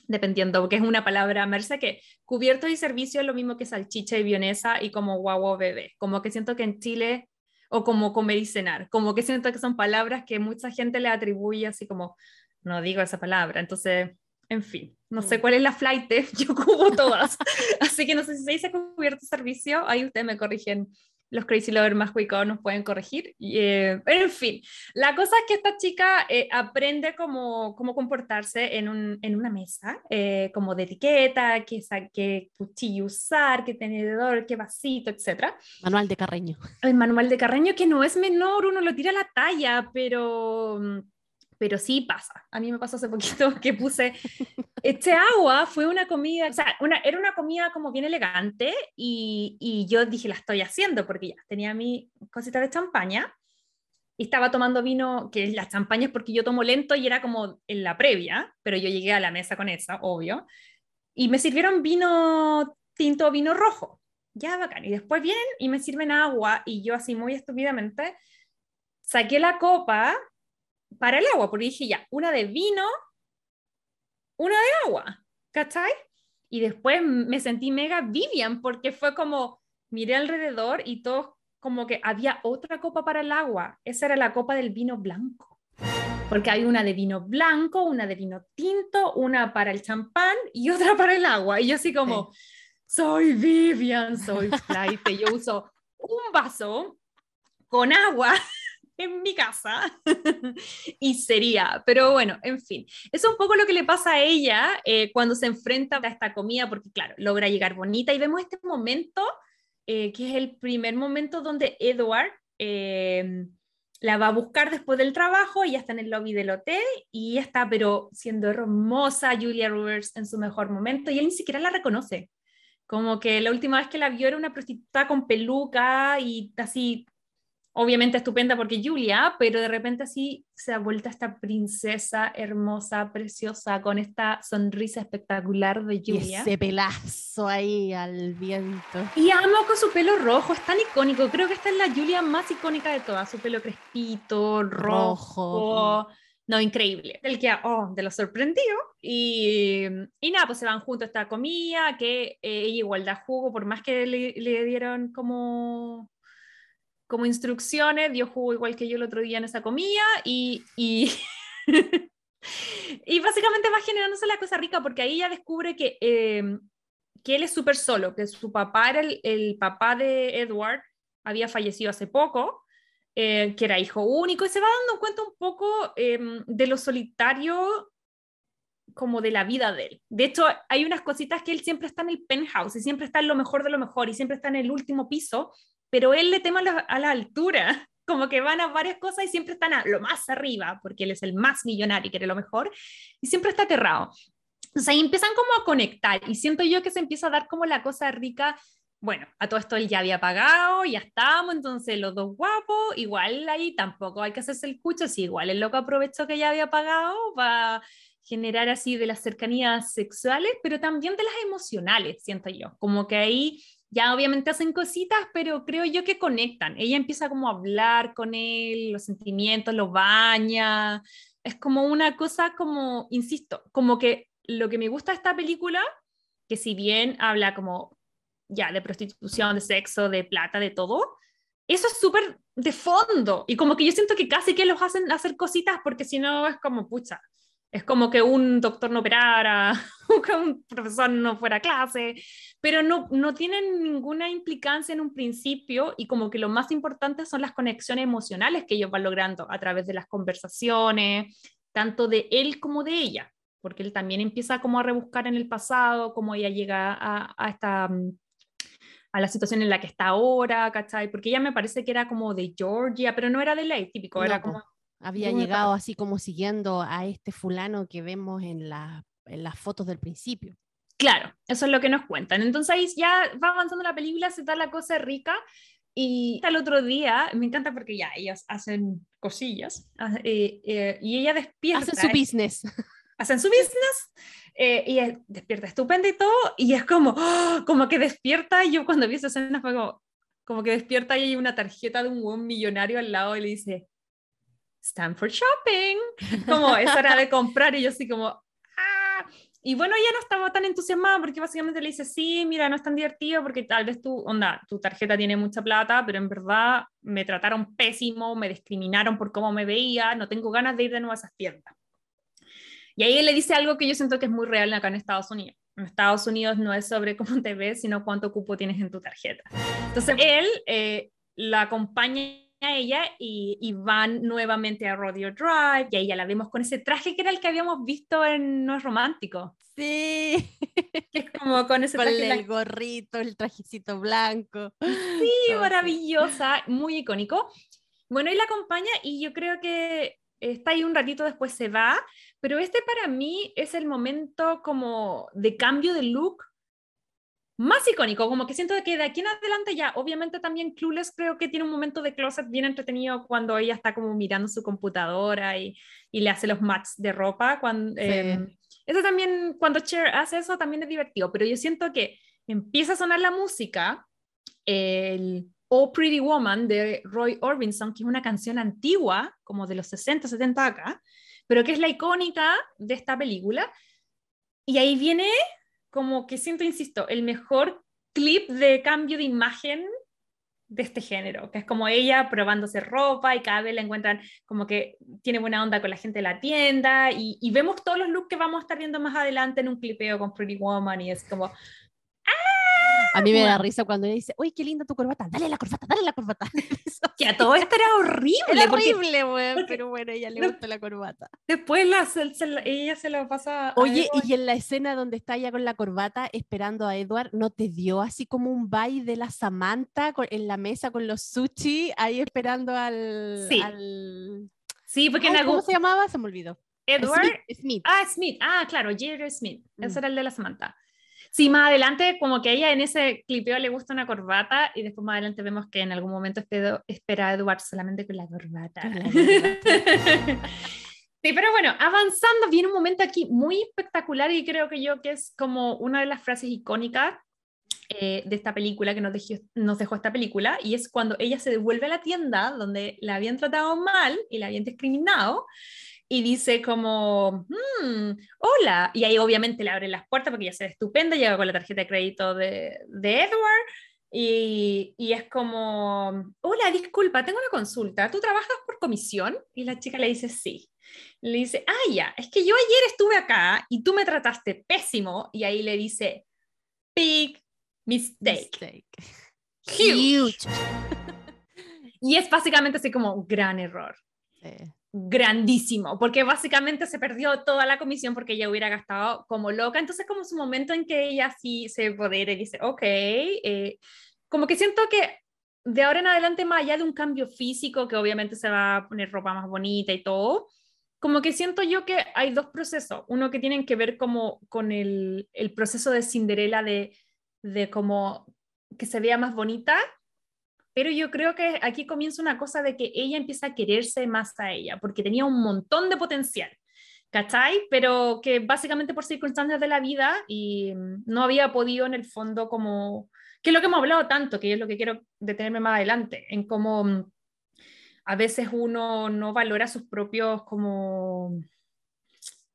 dependiendo, porque es una palabra, Merce, que cubierto y servicio es lo mismo que salchicha y vienesa y como guau bebé. Como que siento que en Chile, o como comer y cenar, como que siento que son palabras que mucha gente le atribuye así como, no digo esa palabra. Entonces, en fin, no sé mm. cuál es la flight, yo cubo todas. así que no sé si se dice cubierto servicio, ahí ustedes me corrigen los crazy lovers más cuicados nos pueden corregir. Eh, pero en fin, la cosa es que esta chica eh, aprende cómo, cómo comportarse en, un, en una mesa, eh, como de etiqueta, qué, qué cuchillo usar, qué tenedor, qué vasito, etc. Manual de Carreño. El manual de Carreño que no es menor, uno lo tira a la talla, pero mm, pero sí pasa. A mí me pasó hace poquito que puse, este agua fue una comida, o sea, una, era una comida como bien elegante y, y, yo dije, la estoy haciendo porque ya tenía mi cosita de champaña y estaba tomando vino, que la champaña es porque yo tomo lento y era como en la previa, pero yo llegué a la mesa con esa, obvio, y me sirvieron vino tinto, vino rojo. Ya bacán. Y después vienen y me sirven agua y yo así muy estúpidamente saqué la copa para el agua, porque dije ya, una de vino, una de agua, ¿cachai? Y después me sentí mega Vivian porque fue como, miré alrededor y todo como que había otra copa para el agua. Esa era la copa del vino blanco. Porque hay una de vino blanco, una de vino tinto, una para el champán y otra para el agua. Y yo así como, soy Vivian, soy flight. yo uso un vaso con agua en mi casa y sería, pero bueno, en fin, es un poco lo que le pasa a ella eh, cuando se enfrenta a esta comida, porque claro, logra llegar bonita. Y vemos este momento, eh, que es el primer momento donde Edward em, la va a buscar después del trabajo, ya está en el lobby del hotel y está, pero siendo hermosa Julia Roberts en su mejor momento. Y él ni siquiera la reconoce. Como que la última vez que la vio era una prostituta con peluca y así obviamente estupenda porque Julia, pero de repente así se ha vuelto esta princesa hermosa, preciosa, con esta sonrisa espectacular de Julia. Y ese pelazo ahí al viento. Y amo con su pelo rojo, es tan icónico. Creo que esta es la Julia más icónica de todas. Su pelo crespito, rojo. No, increíble. El que, oh, de lo sorprendido. Y, y nada, pues se van juntos a esta comida, que eh, ella igual da jugo, por más que le, le dieron como como instrucciones, dio jugo igual que yo el otro día en esa comida y, y, y básicamente va generándose la cosa rica porque ahí ella descubre que, eh, que él es súper solo, que su papá era el, el, papá de Edward, había fallecido hace poco, eh, que era hijo único y se va dando cuenta un poco eh, de lo solitario como de la vida de él. De hecho, hay unas cositas que él siempre está en el penthouse y siempre está en lo mejor de lo mejor y siempre está en el último piso pero él le teme a la, altura, como que van a varias cosas y siempre están a lo más arriba, porque él es el más millonario y quiere lo mejor, y siempre está aterrado. Entonces ahí empiezan como a conectar y siento yo que se empieza a dar como la cosa rica. Bueno, a todo esto él ya había pagado, ya estamos, entonces los dos guapos, igual ahí tampoco hay que hacerse el cucho, si igual el loco aprovechó que ya había pagado para generar así de las cercanías sexuales, pero también de las emocionales, siento yo, como que ahí ya obviamente hacen cositas, pero creo yo que conectan. Ella empieza como a hablar con él, los sentimientos, los baña. Es como una cosa como, insisto, como que lo que me gusta de esta película, que si bien habla como ya de prostitución, de sexo, de plata, de todo, eso es súper de fondo. Y como que yo siento que casi que los hacen hacer cositas porque si no es como, pucha, es como que un doctor no operara, o que un profesor no fuera a clase, pero no, no tienen ninguna implicancia en un principio y como que lo más importante son las conexiones emocionales que ellos van logrando a través de las conversaciones, tanto de él como de ella, porque él también empieza como a rebuscar en el pasado, cómo ella llega a, a esta mm, a la situación en la que está ahora, ¿cachai? Porque ella me parece que era como de Georgia, pero no era de ley, típico, era como... Había llegado así como siguiendo a este fulano que vemos en, en las fotos del principio. Claro, eso es lo que nos cuentan. Entonces ahí ya va avanzando la película, se da la cosa rica. Y el otro día, me encanta porque ya ellas hacen cosillas eh, eh, y ella despierta. Hacen su business. Hacen su business eh, y despierta estupenda y todo. Y es como, ¡oh! como que despierta. Y yo cuando vi esa escena fue como, como que despierta y hay una tarjeta de un buen millonario al lado y le dice, Stanford Shopping. Como es hora de comprar. Y yo así como, y bueno, ella no estaba tan entusiasmada porque básicamente le dice, sí, mira, no es tan divertido porque tal vez tu, onda, tu tarjeta tiene mucha plata, pero en verdad me trataron pésimo, me discriminaron por cómo me veía, no tengo ganas de ir de nuevo a esas tiendas. Y ahí él le dice algo que yo siento que es muy real acá en Estados Unidos. En Estados Unidos no es sobre cómo te ves, sino cuánto cupo tienes en tu tarjeta. Entonces él eh, la acompaña a ella y, van nuevamente a Rodeo Drive y ahí ya la vemos con ese traje que era el que habíamos visto en No es Romántico. Sí. es como con ese traje. el gorrito, el trajecito blanco. Sí, maravillosa, muy icónico. Bueno, y la acompaña y yo creo que está ahí un ratito después se va, pero este para mí es el momento como de cambio de look más icónico, como que siento que de aquí en adelante ya, obviamente también Clueless creo que tiene un momento de closet bien entretenido cuando ella está como mirando su computadora y, y le hace los matches de ropa. Cuando, em, eso también, cuando Cher hace eso también es divertido, pero yo siento que empieza a sonar la música, el Oh Pretty Woman de Roy Orbison, que es una canción antigua, como de los 60, 70 acá, pero que es la icónica de esta película. Y ahí viene como que siento, insisto, el mejor clip de cambio de imagen de este género, que es como ella probándose ropa y cada vez la encuentran como que tiene buena onda con la gente de la tienda y, vemos todos los looks que vamos a estar viendo más adelante en un clipeo con Pretty Woman y es como, a mí me da risa cuando ella dice, uy, qué linda tu corbata, dale la corbata, dale la corbata. que a todo esto era horrible. Era horrible, güey, pero bueno, ella le gusta la corbata. Después la, ella se lo pasa. Oye, y en la escena donde está ella con la corbata esperando a Edward, ¿no te dio así como un baile de la Samantha en la mesa con los sushi, ahí esperando al. Sí. Sí, porque en algún... ¿Cómo se llamaba? Se me olvidó. Edward. Smith. Ah, Smith. Ah, claro, Jerry Smith. Ese mm. era el de la Samantha. Sí, más adelante, como que a ella en ese clipeo le gusta una corbata y después más adelante vemos que en algún momento espera a Edward solamente con la corbata. sí, pero bueno, avanzando, viene un momento aquí muy espectacular y creo que yo que es como una de las frases icónicas eh, de esta película que nos dejó, nos dejó esta película y es cuando ella se devuelve a la tienda donde la habían tratado mal y la habían discriminado y dice como, hmm, hola, y ahí obviamente le abren las puertas porque ya se ve estupenda, llega con la tarjeta de crédito de, de Edward y, y, es como, hola, disculpa, tengo una consulta, ¿tú trabajas por comisión? Y la chica le dice, sí. Le dice, ah, ya, es que yo ayer estuve acá y tú me trataste pésimo y ahí le dice, big mistake. Huge. y es básicamente así como un gran error. Sí grandísimo, porque básicamente se perdió toda la comisión porque ella hubiera gastado como loca. Entonces, como su momento en que ella sí se podere y dice, ok, eh", como que siento que de ahora en adelante, más allá de un cambio físico, que obviamente se va a poner ropa más bonita y todo, como que siento yo que hay dos procesos. Uno que tienen que ver como con el, el proceso de Cinderella de, de como que se vea más bonita pero yo creo que aquí comienza una cosa de que ella empieza a quererse más a ella, porque tenía un montón de potencial, ¿cachai? Pero que básicamente por circunstancias de la vida y mm, no había podido en el fondo como, que es lo que hemos hablado tanto, que es lo que quiero detenerme más adelante, en cómo mm, a veces uno no valora sus propios como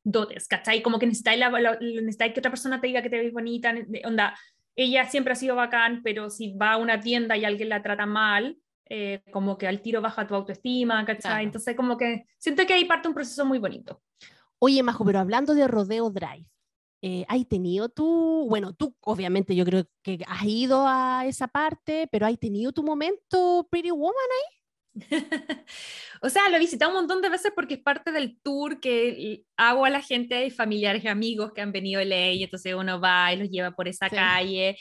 dotes, ¿cachai? Como que necesitáis, necesitáis que otra persona te diga que te ves bonita, onda, ella siempre ha sido bacán, pero si va a una tienda y alguien la trata mal, eh, como que al tiro baja tu autoestima, ¿cachai? Entonces, como que siento que ahí parte un proceso muy bonito. Oye, Majo, pero hablando de Rodeo Drive, eh, ¿hay tenido tú, bueno, tú obviamente yo creo que has ido a esa parte, pero ¿hay tenido tu momento Pretty Woman ahí? o sea, lo he visitado un montón de veces porque es parte del tour que hago a la gente, familiares y amigos que han venido a ley, entonces uno va y los lleva por esa calle.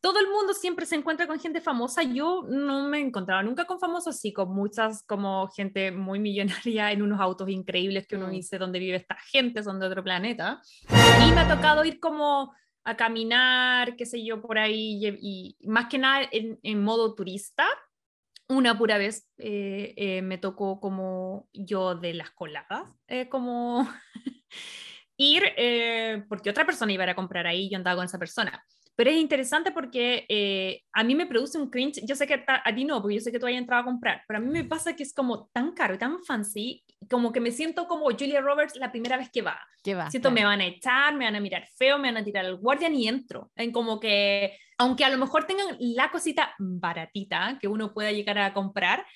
Todo el mundo siempre se encuentra con gente famosa. Yo no me he encontrado nunca con famosos, sí, con muchas como gente muy millonaria en unos autos increíbles que uno mm. dice dónde vive esta gente, son de otro planeta. Y me ha tocado ir como a caminar, qué sé yo, por ahí, y, más que nada en, en modo turista una pura vez eh, eh, me tocó como yo de las coladas, eh, como ir, porque otra persona iba a, comprar ahí, yo andaba con esa persona. Pero es interesante porque a mí me produce un cringe, yo sé que a, ti no, porque yo sé que tú hayas entrado a comprar, pero a mí me pasa que es como tan caro y tan fancy, como que me siento como Julia Roberts la primera vez que va. ¿Qué va? Siento me van a echar, me van a mirar feo, me van a tirar al guardia y entro. En como que aunque a lo mejor tengan la cosita baratita que uno pueda llegar a comprar,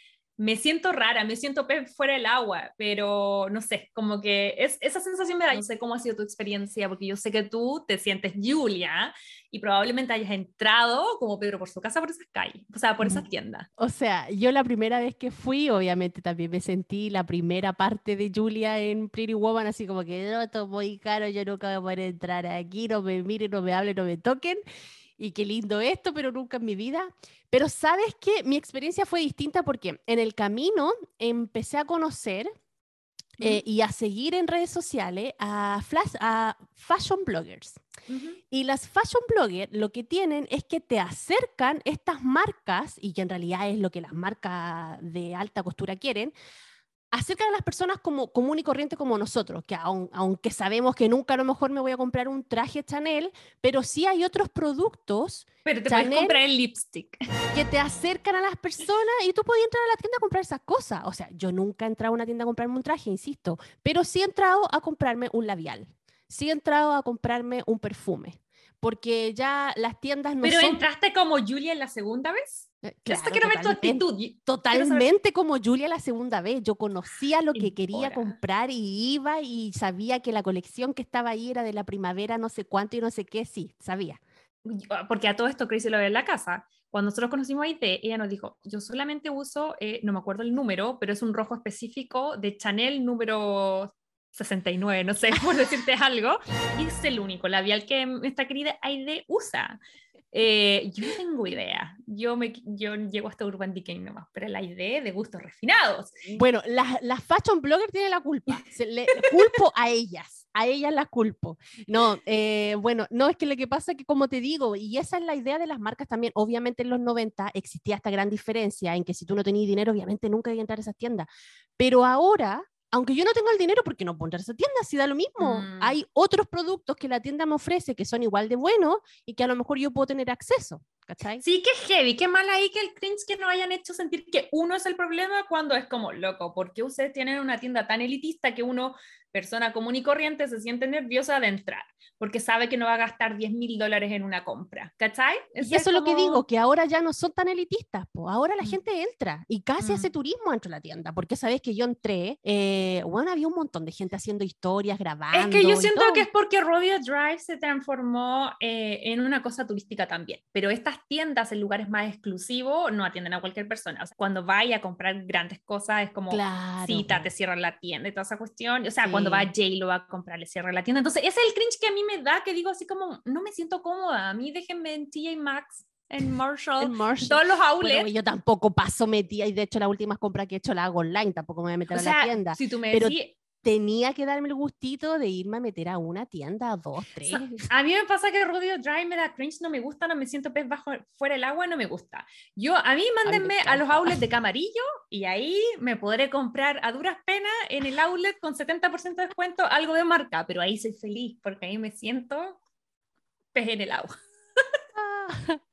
me siento rara, me siento pez fuera del agua, pero no sé, como que es, esa sensación me da. No sé cómo ha sido tu experiencia, porque yo sé que tú te sientes Julia y probablemente hayas entrado como Pedro por su casa por esas calles, o sea, por esas tiendas. O sea, yo la primera vez que fui, obviamente también me sentí la primera parte de Julia en Pretty Woman, así como que no, esto es muy caro, yo nunca voy a poder entrar aquí, no me miren, no me hablen, no me toquen y qué lindo esto, pero nunca en mi vida. Pero sabes que mi experiencia fue distinta porque en el camino empecé a conocer eh, y a seguir en redes sociales a, flash, a fashion bloggers. Y las fashion bloggers lo que tienen es que te acercan estas marcas, y que en realidad es lo que las marcas de alta costura quieren, acercan a las personas como común y corriente como nosotros, que aunque sabemos que nunca a lo mejor me voy a comprar un traje Chanel, pero sí hay otros productos. Pero te puedes comprar el lipstick. Que te acercan a las personas y tú puedes entrar a la tienda a comprar esas cosas. O sea, yo nunca he entrado a una tienda a comprarme un traje, insisto, pero sí he entrado a comprarme un labial. Sí he entrado a comprarme un perfume. Porque ya las tiendas no ¿Pero entraste como Julia en la segunda vez? Eh, claro, quiero ver tu actitud. Totalmente como Julia la segunda vez. Yo conocía lo que quería comprar y iba y sabía que la colección que estaba ahí era de la primavera, no sé cuánto y no sé qué, sí, sabía. Ah, porque a todo esto Crazy lo ve en la casa. Cuando nosotros conocimos a IT, ella nos dijo, yo solamente uso, eh, no me acuerdo el número, pero es un rojo específico de Chanel número 69, no sé, por decirte algo. Y es el único labial que nuestra querida Aide usa. Eh, yo no tengo idea. Yo, me, yo llego hasta Urban Decay nomás, pero la idea de gustos refinados. Bueno, las la fashion blogger tienen la culpa. Se le culpo a ellas. A ellas las culpo. No, eh, bueno, no, es que lo que pasa es que, como te digo, y esa es la idea de las marcas también, obviamente en los 90 existía esta gran diferencia en que si tú no tenías dinero, obviamente nunca ibas a entrar a esas tiendas. Pero ahora aunque yo no tenga el dinero, porque no puedo entrar a esa tienda? Si da lo mismo. Mm. Hay otros productos que la tienda me ofrece que son igual de buenos y que a lo mejor yo puedo tener acceso. ¿cachai? Sí, qué heavy, qué mal ahí que el cringe que no hayan hecho sentir que uno es el problema cuando es como, loco, porque ustedes tienen una tienda tan elitista que uno, persona común y corriente, se siente nerviosa de entrar? porque sabe que no va a gastar 10 mil dólares en una compra, ¿cachai? y eso es lo que digo, que ahora ya no son tan elitistas, pues ahora la mm. gente entra y casi hace mm. turismo dentro de la tienda, porque sabes que yo entré, eh, bueno, había un montón de gente haciendo historias, grabando. Es que yo siento que es porque Rodeo Drive se transformó eh, en una cosa turística también, pero estas tiendas en lugares más exclusivos no atienden a cualquier persona, o sea, cuando vaya a comprar grandes cosas es como cita, te cierran la tienda y toda esa cuestión, o sea, cuando va Jay lo va a comprar, le cierran la tienda, entonces ese es el cringe que a mí me da que digo así como, no me siento cómoda. A mí déjenme en TJ Maxx, en Marshall, en Marshall. todos los outlets. yo tampoco paso metida y de hecho las últimas compras que he hecho las hago online, tampoco me voy a meter a la tienda. Si tú me pero tenía que darme el gustito de irme a meter a una tienda, a dos, tres. a mí me pasa que Rodeo Drive me da cringe, no me gusta, no me siento pez bajo fuera del agua, no me gusta. Yo, a mí mándenme a, los outlets de Camarillo y ahí me podré comprar a duras penas en el outlet con 70% de descuento algo de marca, pero ahí soy feliz porque ahí me siento pez en el agua. Ah.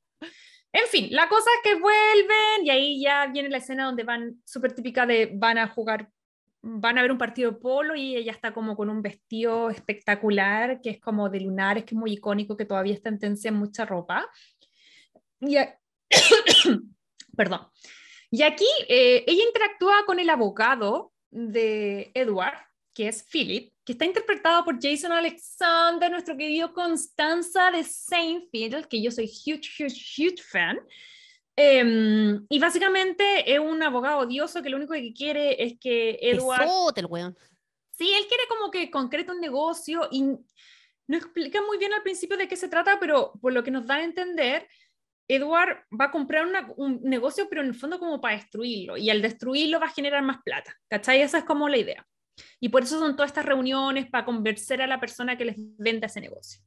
En fin, la cosa es que vuelven y ahí ya viene la escena donde van, súper típica de van a jugar, van a ver un partido de polo y ella está como con un vestido espectacular, que es como de lunares, que es muy icónico, que todavía está en tendencia en mucha ropa. Y Perdón. Y aquí eh, ella interactúa con el abogado de Edward, que es Philip, que está interpretado por Jason Alexander, nuestro querido Constanza de Seinfeld, que yo soy huge, huge, huge fan. Em, y básicamente es un abogado odioso que lo único que quiere es que Edward... el weón. Sí, él quiere como que concrete un negocio y no explica muy bien al principio de qué se trata, pero por lo que nos da a entender, Edward va a comprar un negocio, pero en el fondo como para destruirlo, y al destruirlo va a generar más plata, ¿cachai? Esa es como la idea. Y por eso son todas estas reuniones para convencer a la persona que les venda ese negocio.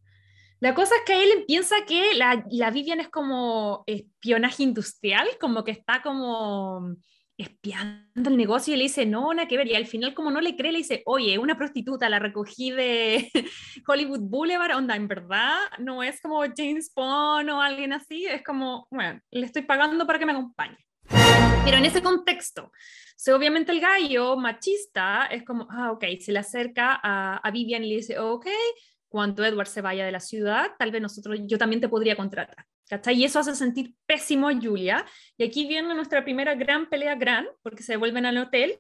La cosa es que él piensa que la, la Vivian es como espionaje industrial, como que está como espiando el negocio y le dice, no, nada que ver. Y al final, como no le cree, le dice, oye, una prostituta, la recogí de Hollywood Boulevard, onda, en verdad, no es como James Bond o alguien así, es como, bueno, le estoy pagando para que me acompañe. Pero en ese contexto, so, obviamente el gallo machista es como, ah, ok, se le acerca a, a Vivian y le dice, ok, cuando Edward se vaya de la ciudad, tal vez nosotros, yo también te podría contratar. ¿cachai? Y eso hace sentir pésimo a Julia. Y aquí viene nuestra primera gran pelea gran, porque se devuelven al hotel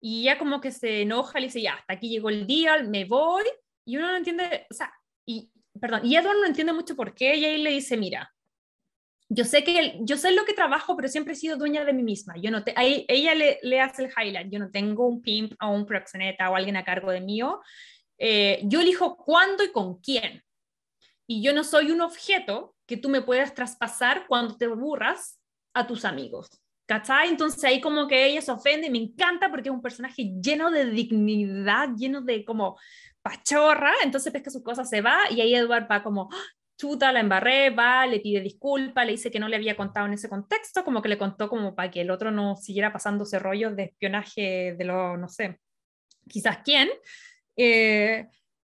y ya como que se enoja, le dice, ya, hasta aquí llegó el día, me voy. Y uno no entiende, o sea, y, perdón, y Edward no entiende mucho por qué, y ahí le dice, mira, yo sé que yo sé lo que trabajo, pero siempre he sido dueña de mí misma. Yo no te, ahí, ella le, le hace el highlight. Yo no tengo un pimp o un proxeneta o alguien a cargo de mío. Eh, yo elijo cuándo y con quién. Y yo no soy un objeto que tú me puedas traspasar cuando te burras a tus amigos. ¿Cachai? Entonces ahí como que ella se ofende, me encanta porque es un personaje lleno de dignidad, lleno de como pachorra, entonces pesca sus cosas, se va y ahí Edward va como, ¡Ah! chuta, la embarré, va, le pide disculpa, le dice que no le había contado en ese contexto, como que le contó como para que el otro no siguiera pasándose rollos de espionaje de lo, no sé, quizás quién. Eh,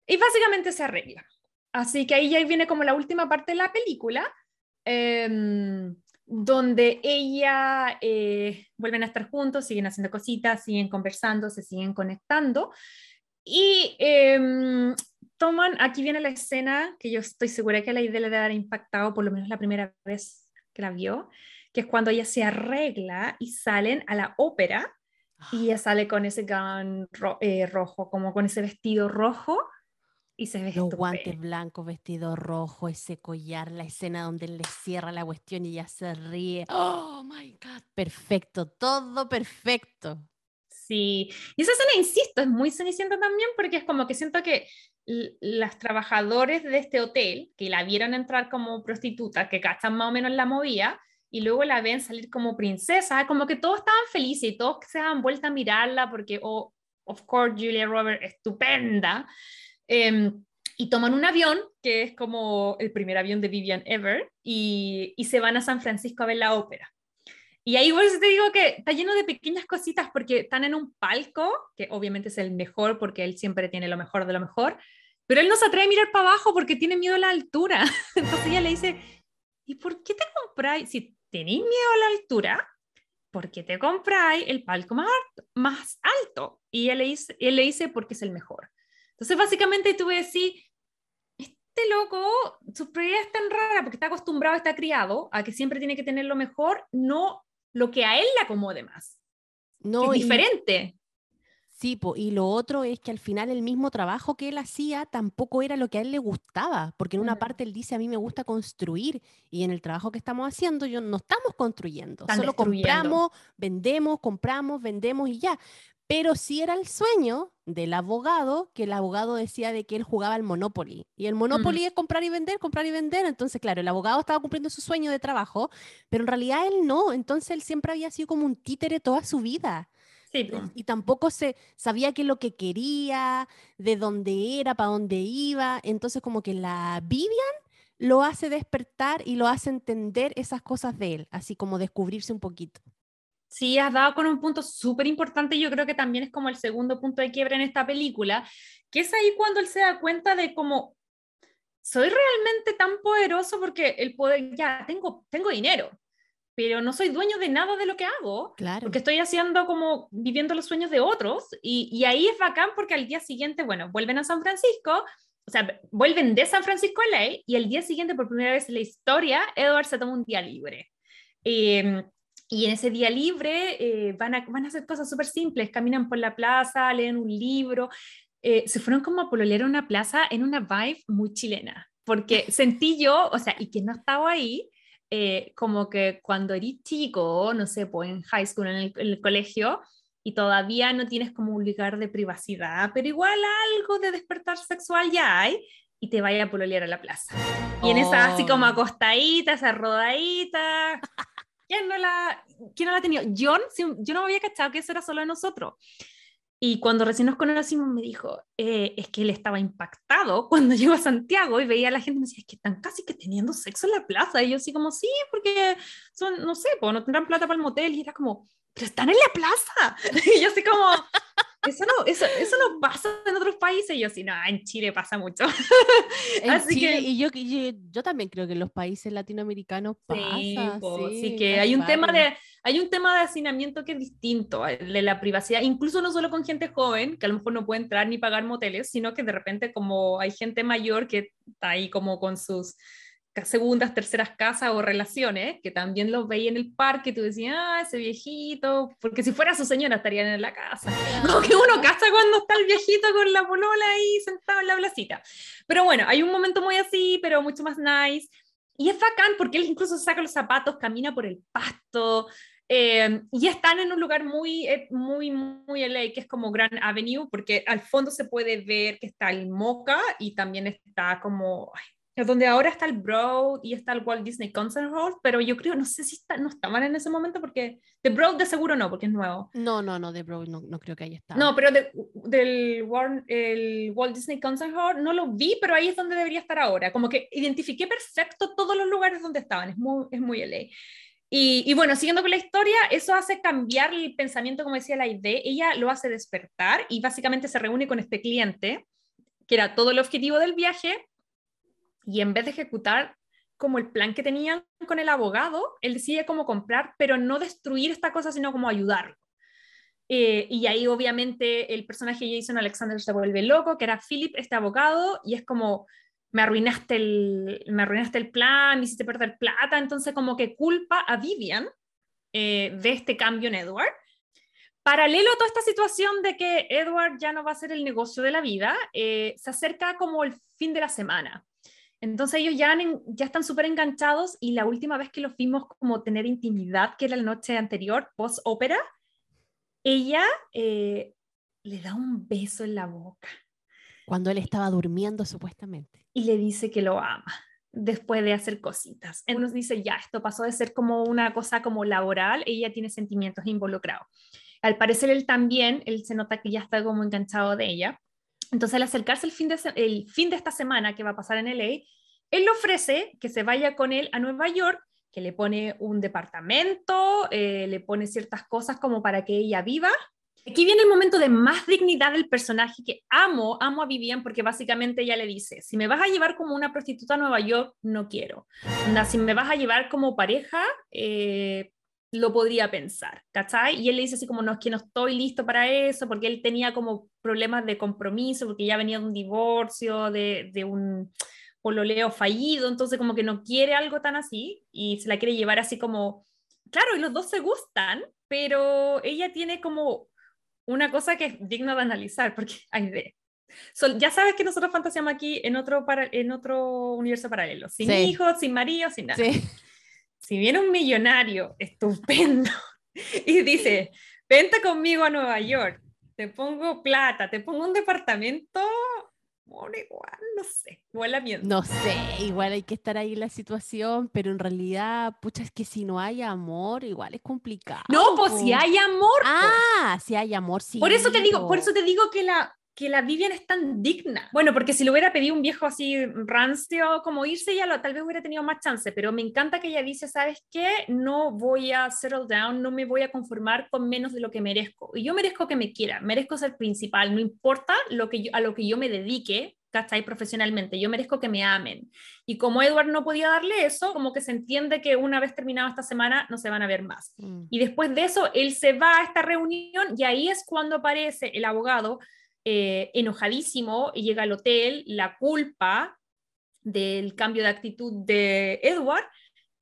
y básicamente se arregla. Así que ahí ya viene como la última parte de la película, em, donde ella eh, vuelven a estar juntos, siguen haciendo cositas, siguen conversando, se siguen conectando. Y em, toman, aquí viene la escena que yo estoy segura que a la idea le debe haber impactado por lo menos la primera vez que la vio, que es cuando ella se arregla y salen a la ópera y ella sale con ese gown eh, rojo, como con ese vestido rojo y se ve Los guantes blancos, vestido rojo, ese collar, la escena donde él le cierra la cuestión y ella se ríe. Oh my God, perfecto, todo perfecto. Sí, y esa escena, insisto, es muy cenicienta también porque es como que siento que las trabajadores de este hotel, que la vieron entrar como prostituta, que cachan más o menos la movía, y luego la ven salir como princesa, como que todos estaban felices y todos se dan vuelta a mirarla porque, oh, of course, Julia Roberts, estupenda. Em, y toman un avión, que es como el primer avión de Vivian Ever, y, y se van a San Francisco a ver la ópera. Y ahí igual te digo que está lleno de pequeñas cositas porque están en un palco, que obviamente es el mejor porque él siempre tiene lo mejor de lo mejor, pero él no se atreve a mirar para abajo porque tiene miedo a la altura. Entonces ella le dice, ¿y por qué te compráis? Si tenéis miedo a la altura, ¿por qué te compráis el palco más, más alto? Y él le, dice, él le dice, porque es el mejor. Entonces, básicamente, tú decir, este loco, su prioridad es tan rara porque está acostumbrado, está criado a que siempre tiene que tener lo mejor, no lo que a él le acomode más. No, es diferente. Sí, y lo otro es que al final el mismo trabajo que él hacía tampoco era lo que a él le gustaba, porque en una parte él dice, a mí me gusta construir, y en el trabajo que estamos haciendo yo no estamos construyendo, solo compramos, vendemos, compramos, vendemos y ya. Pero sí era el sueño del abogado, que el abogado decía de que él jugaba al Monopoly. Y el Monopoly es comprar y vender, comprar y vender. Entonces, claro, el abogado estaba cumpliendo su sueño de trabajo, pero en realidad él no. Entonces, él siempre había sido como un títere toda su vida. Y tampoco se sabía qué es lo que quería, de dónde era, para dónde iba. Entonces, como que la Vivian lo hace despertar y lo hace entender esas cosas de él, así como descubrirse un poquito. Sí, has dado con un punto súper importante, yo creo que también es como el segundo punto de quiebre en esta película, que es ahí cuando él se da cuenta de cómo soy realmente tan poderoso porque el poder, ya tengo, tengo dinero, pero no soy dueño de nada de lo que hago, claro. porque estoy haciendo como viviendo los sueños de otros, y, y, ahí es bacán porque al día siguiente, bueno, vuelven a San Francisco, o sea, vuelven de San Francisco a LA, y el día siguiente, por primera vez en la historia, Edward se toma un día libre. Eh, y en ese día libre eh, van, a, van a hacer cosas súper simples, caminan por la plaza, leen un libro, eh, se fueron como a pololear a una plaza en una vibe muy chilena, porque sentí yo, o sea, y quien no estaba ahí, eh, como que cuando eres chico, no sé, pues en high school, en el, colegio, y todavía no tienes como un lugar de privacidad, pero igual algo de despertar sexual ya hay, y te vaya a pololear a la plaza. Y en esa así como oh. acostadita, esa rodadita. ¿Quién no la, quién no la ha tenido? John, yo no me había cachado que eso era solo de nosotros. Y cuando recién nos conocimos me dijo, eh, es que él estaba impactado cuando llegó a Santiago y veía a la gente me decía, es que están casi que teniendo sexo en la plaza. Y yo así como, sí, porque son, no sé, pues no tendrán plata para el motel. Y era como, pero están en la plaza. Y yo así como, eso no, eso, eso no pasa en otros países. Y yo sí, no, en Chile pasa mucho. Así que, y yo, yo, también creo que en los países latinoamericanos pasa. Sí, que hay un, tema de, hay un tema de hacinamiento que es distinto, de la privacidad, incluso no solo con gente joven, que a lo mejor no puede entrar ni pagar moteles, sino que de repente como hay gente mayor que está ahí como con sus segundas, terceras casas o relaciones, que también los veía en el parque, tú decías, ah, ese viejito, porque si fuera su señora estarían en la casa. Como que uno casa cuando está el viejito con la polola ahí sentado en la placita. Pero bueno, hay un momento muy así, pero mucho más nice. Y es bacán porque él incluso saca los zapatos, camina por el pasto, eh, y están en un lugar muy, eh, muy, muy LA, que es como Grand Avenue, porque al fondo se puede ver que está el Moca y también está como, donde ahora está el Broad y está el Walt Disney Concert Hall, pero yo creo, no sé si está, no estaban en ese momento porque The Broad de seguro no, porque es nuevo. No, no, no, The Broad no, no creo que ahí estado. No, pero del Walt, el Walt Disney Concert Hall no lo vi, pero ahí es donde debería estar ahora. Como que identifiqué perfecto todos los lugares donde estaban, es muy, es muy LA. Y, y, bueno, siguiendo con la historia, eso hace cambiar el pensamiento, como decía la idea, ella lo hace despertar y básicamente se reúne con este cliente, que era todo el objetivo del viaje, y en vez de ejecutar como el plan que tenían con el abogado, él decide cómo comprar, pero no destruir esta cosa, sino como ayudarlo. Eh, y ahí obviamente el personaje Jason Alexander se vuelve loco, que era Philip, este abogado, y es como, me arruinaste el, me arruinaste el plan, me hiciste perder plata, entonces como que culpa a Vivian eh, de este cambio en Edward. Paralelo a toda esta situación de que Edward ya no va a ser el negocio de la vida, eh, se acerca como el fin de la semana. Entonces ellos ya, ya están súper enganchados y la última vez que los vimos como tener intimidad, que era la noche anterior, post ópera, ella eh, le da un beso en la boca. Cuando él estaba durmiendo supuestamente. Y le dice que lo ama después de hacer cositas. Uno dice, ya, esto pasó de ser como una cosa como laboral, ella tiene sentimientos involucrados. Al parecer él también, él se nota que ya está como enganchado de ella. Entonces, al acercarse el fin, de, esta semana que va a pasar en LA, él le ofrece que se vaya con él a Nueva York, que le pone un departamento, eh, le pone ciertas cosas como para que ella viva. Aquí viene el momento de más dignidad del personaje que amo, amo a Vivian porque básicamente ella le dice, si me vas a llevar como una prostituta a Nueva York, no quiero. si me vas a llevar como pareja, eh, lo podría pensar, ¿cachai? Y él le dice así como, no, es que no estoy listo para eso, porque él tenía como problemas de compromiso, porque ya venía de un divorcio, de, de un pololeo fallido, entonces como que no quiere algo tan así y se la quiere llevar así como, claro, y los dos se gustan, pero ella tiene como una cosa que es digna de analizar, porque hay de... ya sabes que nosotros fantaseamos aquí en otro, para, en otro universo paralelo, sin hijos, sin marido, sin nada. Sí si viene un millonario estupendo y dice, vente conmigo a Nueva York, te pongo plata, te pongo un departamento, bueno, igual, no sé, igual la miedo. No sé, igual hay que estar ahí en la situación, pero en realidad, pucha, es que si no hay amor, igual es complicado. No, pues si hay amor. Ah, si hay amor, sí. Por eso te digo, por eso te digo que la, que la Vivian es tan digna. Bueno, porque si lo hubiera pedido un viejo así rancio como irse, ya lo, tal vez hubiera tenido más chance, pero me encanta que ella dice, ¿sabes qué? No voy a settle down, no me voy a conformar con menos de lo que merezco. Y yo merezco que me quiera, merezco ser principal, no importa lo que a lo que yo me dedique, ¿cachai? Profesionalmente, yo merezco que me amen. Y como Edward no podía darle eso, como que se entiende que una vez terminado esta semana no se van a ver más. Mm. Y después de eso, él se va a esta reunión y ahí es cuando aparece el abogado eh, enojadísimo y llega al hotel, la culpa del cambio de actitud de Edward,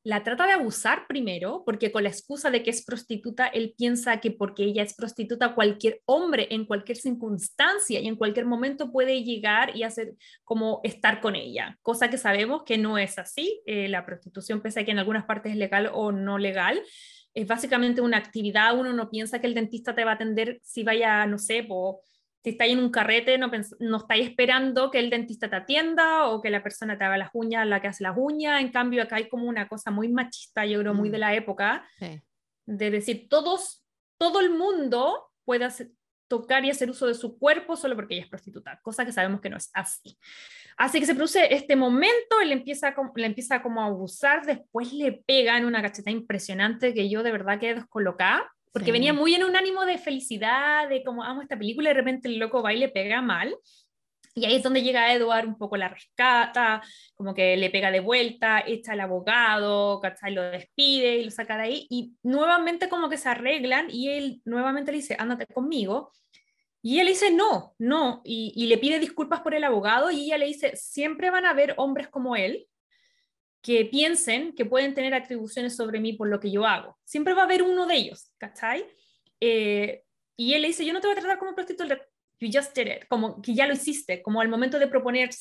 la trata de abusar primero, porque con la excusa de que es prostituta, él piensa que porque ella es prostituta, cualquier hombre en cualquier circunstancia y en cualquier momento puede llegar y hacer como estar con ella, cosa que sabemos que no es así. Eh, la prostitución, pese a que en algunas partes es legal o no legal, es básicamente una actividad, uno no piensa que el dentista te va a atender si vaya, no sé, por si estáis en un carrete, no, no estáis esperando que el dentista te atienda o que la persona te haga las uñas, la que hace las uñas. En cambio, acá hay como una cosa muy machista, yo creo, muy de mm. la época, de decir, todos, todo el mundo puede tocar y hacer uso de su cuerpo solo porque ella es prostituta, cosa que sabemos que no es así. Así que se produce este momento, él empieza, le empieza como a abusar, después le pega en una cacheta impresionante que yo de verdad quedé descolocada porque venía muy en un ánimo de felicidad, de como amo esta película, y de repente el loco va y le pega mal. Y ahí es donde llega Edward, un poco la rescata, como que le pega de vuelta, echa al abogado, ¿cachai? Lo despide y lo saca de ahí. Y nuevamente como que se arreglan y él nuevamente le dice, ándate conmigo. Y ella le dice, no, no. Y, y le pide disculpas por el abogado y ella le dice, siempre van a haber hombres como él que piensen que pueden tener atribuciones sobre mí por lo que yo hago. Siempre va a haber uno de ellos, ¿cachai? Eh, y él le dice, yo no te voy a tratar como prostituta, you just did it, como que ya lo hiciste, como al momento de proponer,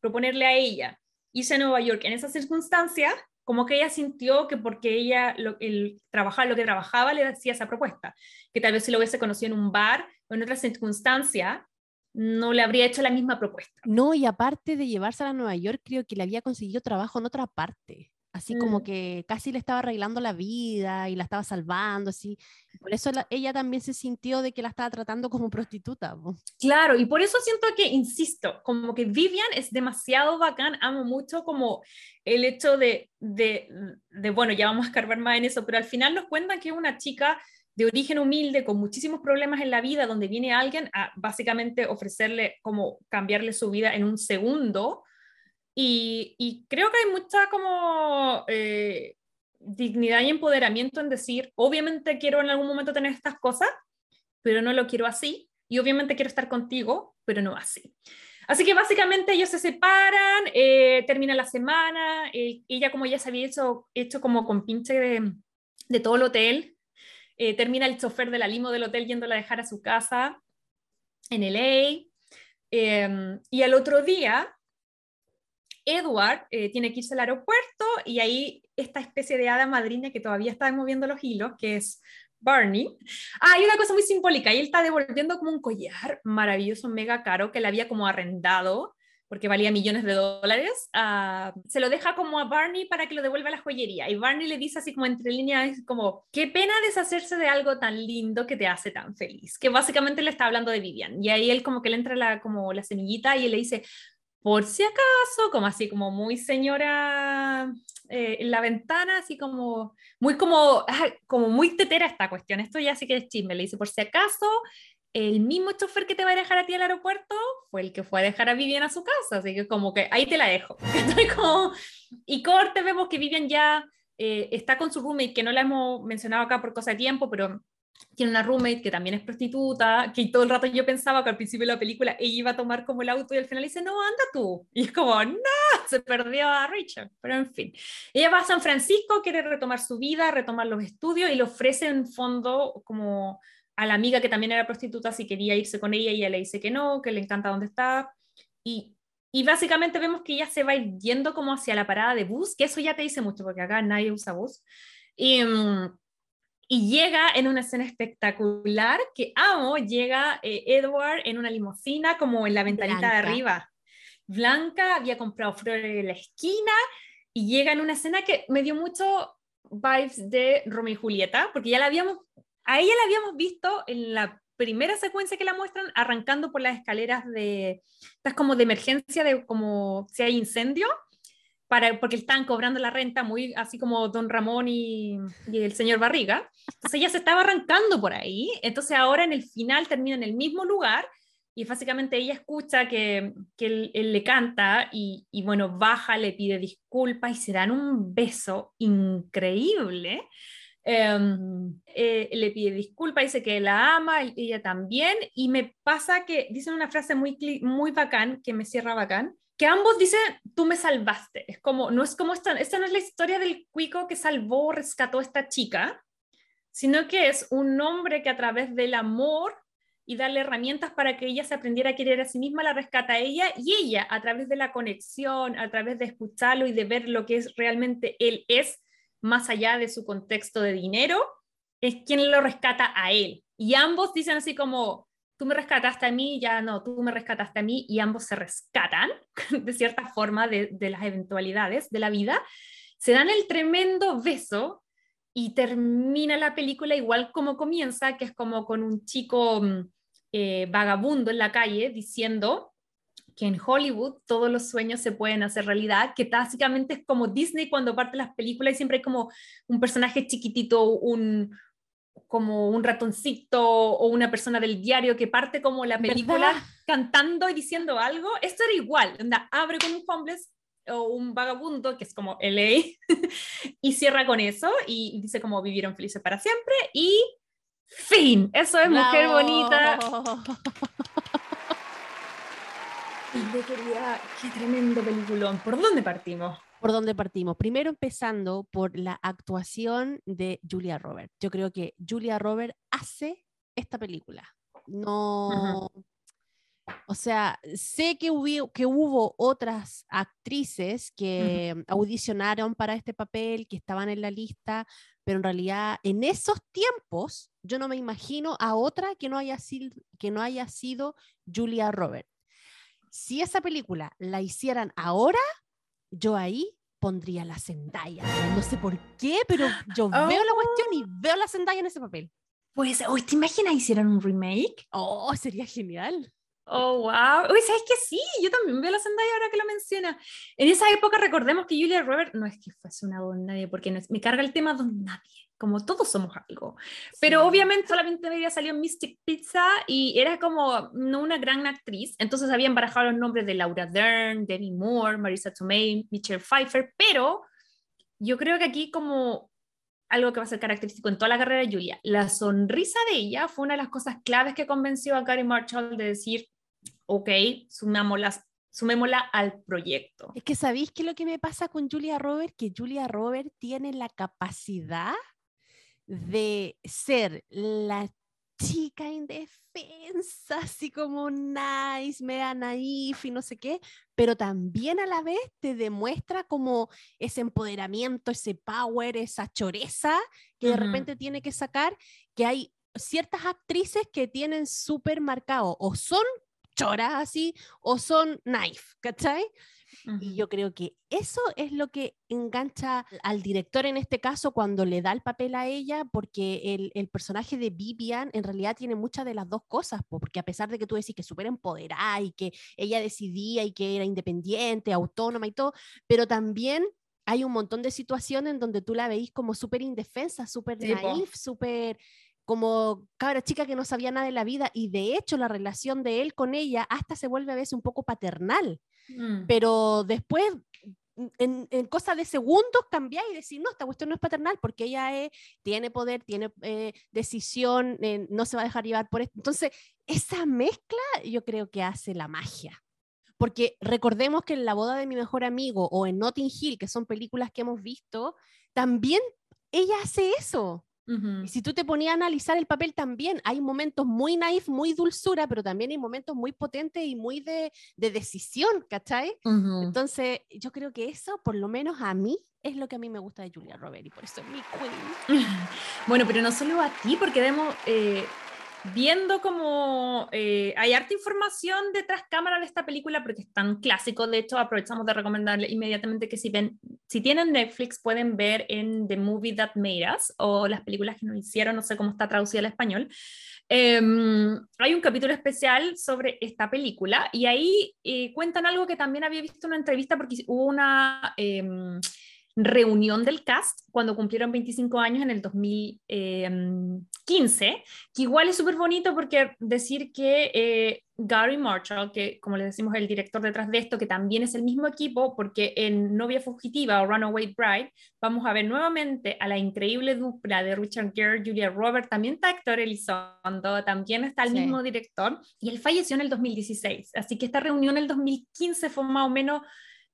proponerle a ella irse a Nueva York en esa circunstancia, como que ella sintió que porque ella lo, el trabajar lo que trabajaba le hacía esa propuesta, que tal vez si lo hubiese conocido en un bar o en otra circunstancia, no le habría hecho la misma propuesta. No, y aparte de llevársela a Nueva York, creo que le había conseguido trabajo en otra parte. Así como mm. que casi le estaba arreglando la vida y la estaba salvando, así. Por eso ella también se sintió de que la estaba tratando como prostituta. Claro, y por eso siento que, insisto, como que Vivian es demasiado bacán, amo mucho como el hecho de, de, de bueno, ya vamos a escarbar más en eso, pero al final nos cuentan que es una chica de origen humilde, con muchísimos problemas en la vida, donde viene alguien a básicamente ofrecerle como cambiarle su vida en un segundo. Y, creo que hay mucha como eh, dignidad y empoderamiento en decir, obviamente quiero en algún momento tener estas cosas, pero no lo quiero así. Y obviamente quiero estar contigo, pero no así. Así que básicamente ellos se separan, eh, termina la semana, eh, ella como ya se había hecho, hecho como con pinche de, de todo el hotel, eh, termina el chofer de la limo del hotel yéndola a dejar a su casa en LA. Em, y al otro día, Edward eh, tiene que irse al aeropuerto y ahí esta especie de hada madrina que todavía está moviendo los hilos, que es Barney. Ah, hay una cosa muy simbólica, y él está devolviendo como un collar maravilloso, mega caro, que le había como arrendado porque valía millones de dólares, ah, se lo deja como a Barney para que lo devuelva a la joyería. Y Barney le dice así como entre líneas, como, qué pena deshacerse de algo tan lindo que te hace tan feliz. Que básicamente le está hablando de Vivian. Y ahí él como que le entra la, como la semillita y él le dice, por si acaso, como así, como muy señora eh, en la ventana, así como, muy como, ah, como muy tetera esta cuestión. Esto ya sí que es chisme. Le dice, por si acaso, el mismo chofer que te va a dejar a ti al aeropuerto fue el que fue a dejar a Vivian a su casa, así que como que ahí te la dejo. Y corte, vemos que Vivian ya eh, está con su roommate, que no la hemos mencionado acá por cosa de tiempo, pero tiene una roommate que también es prostituta, que todo el rato yo pensaba que al principio de la película ella iba a tomar como el auto y al final dice, no, anda tú. Y es como, no, se perdió a Richard. Pero en fin, ella va a San Francisco, quiere retomar su vida, retomar los estudios y le ofrece en fondo como a la amiga que también era prostituta si quería irse con ella y ella le dice que no, que le encanta dónde está. Y, y básicamente vemos que ella se va yendo como hacia la parada de bus, que eso ya te dice mucho porque acá nadie usa bus. Y, mm, y llega en una escena espectacular que amo, llega eh, Edward en una limusina como en la ventanita de arriba. Blanca había comprado flores en la esquina y llega en una escena que me dio mucho vibes de Romeo y Julieta, porque ya la habíamos a ella la habíamos visto en la primera secuencia que la muestran arrancando por las escaleras de, estas como de emergencia, de como si hay incendio, para, porque están cobrando la renta muy así como Don Ramón y, el señor Barriga. Entonces ella se estaba arrancando por ahí, entonces ahora en el final termina en el mismo lugar y básicamente ella escucha que, que él, le canta y, y bueno, baja, le pide disculpas y se dan un beso increíble. Em, eh, le pide disculpas, dice que la ama, ella también, y me pasa que dicen una frase muy, muy bacán, que me cierra bacán, que ambos dicen, tú me salvaste. Es como, no es como esta, esta no es la historia del cuico que salvó, rescató a esta chica, sino que es un hombre que a través del amor y darle herramientas para que ella se aprendiera a querer a sí misma, la rescata a ella y ella a través de la conexión, a través de escucharlo y de ver lo que es realmente él es, más allá de su contexto de dinero, es quien lo rescata a él. Y ambos dicen así como, tú me rescataste a mí, ya no, tú me rescataste a mí, y ambos se rescatan de cierta forma de, de las eventualidades de la vida. Se dan el tremendo beso y termina la película igual como comienza, que es como con un chico mm, eh, vagabundo en la calle diciendo que en Hollywood todos los sueños se pueden hacer realidad, que básicamente es como Disney cuando parte las películas y siempre hay como un personaje chiquitito, un, como un ratoncito o una persona del diario que parte como la película cantando y diciendo algo. Esto era igual, anda, abre con un homeless o un vagabundo, que es como LA, y cierra con eso y dice como vivieron felices para siempre y fin. Eso es mujer bonita. qué tremendo peliculón. ¿Por dónde partimos? ¿Por dónde partimos? Primero empezando por la actuación de Julia Roberts. Yo creo que Julia Roberts hace esta película. No, o sea, sé que hubo, que hubo otras actrices que audicionaron para este papel, que estaban en la lista, pero en realidad en esos tiempos yo no me imagino a otra que no haya sido, que no haya sido Julia Roberts. Si esa película la hicieran ahora, yo ahí pondría la Zendaya. No sé por qué, pero yo veo la cuestión y veo la Zendaya en ese papel. Pues, hoy ¿te imaginas hicieran un remake? Oh, sería genial. Oh, wow. Uy, ¿sabes que sí? Yo también veo la Zendaya ahora que lo menciona. En esa época recordemos que Julia Roberts no es que fuese una don nadie, porque me carga el tema don nadie, como todos somos algo. Pero obviamente solamente había salido Mystic Pizza y era como no una gran actriz. Entonces habían barajado los nombres de Laura Dern, Demi Moore, Marisa Tomei, Michelle Pfeiffer, pero yo creo que aquí como algo que va a ser característico en toda la carrera de Julia. La sonrisa de ella fue una de las cosas claves que convenció a Gary Marshall de decir, ok, sumémosla, sumémosla al proyecto. Es que sabéis que lo que me pasa con Julia Roberts, que Julia Roberts tiene la capacidad de ser la chica indefensa, así como nice, mega naif y no sé qué, pero también a la vez te demuestra como ese empoderamiento, ese power, esa choreza que de repente tiene que sacar, que hay ciertas actrices que tienen súper marcado o son choras así o son knife, ¿cachai? Y yo creo que eso es lo que engancha al director en este caso cuando le da el papel a ella, porque el, el personaje de Vivian en realidad tiene muchas de las dos cosas, porque a pesar de que tú decís que súper empoderada y que ella decidía y que era independiente, autónoma y todo, pero también hay un montón de situaciones en donde tú la veís como súper indefensa, súper naif, súper como cabra chica que no sabía nada de la vida y de hecho la relación de él con ella hasta se vuelve a veces un poco paternal, mm. pero después en, en cosas de segundos cambiar y decir, no, esta cuestión no es paternal porque ella tiene poder, tiene eh, decisión, eh, no se va a dejar llevar por esto. Entonces, esa mezcla yo creo que hace la magia. Porque recordemos que en La boda de mi mejor amigo o en Notting Hill, que son películas que hemos visto, también ella hace eso. Y si tú te ponías a analizar el papel también, hay momentos muy naif, muy dulzura, pero también hay momentos muy potentes y muy de, de decisión, ¿cachai? Entonces, yo creo que eso, por lo menos a mí, es lo que a mí me gusta de Julia Roberts y por eso es mi queen. bueno, pero no solo a ti, porque debemos... Eh, viendo como eh, hay harta información detrás cámara de esta película porque es tan clásico, de hecho aprovechamos de recomendarle inmediatamente que si ven, si tienen Netflix pueden ver en The Movie That Made Us o las películas que nos hicieron, no sé cómo está traducida al español. Em, hay un capítulo especial sobre esta película y ahí eh, cuentan algo que también había visto en una entrevista porque hubo una... Reunión del cast cuando cumplieron 25 años en el 2015, que igual es súper bonito porque decir que eh, Gary Marshall, que como le decimos el director detrás de esto, que también es el mismo equipo, porque en Novia Fugitiva o Runaway Bride vamos a ver nuevamente a la increíble dupla de Richard Gere, Julia Roberts, también está Héctor Elizondo, también está el mismo director, y él falleció en el 2016, así que esta reunión en el 2015 fue más o menos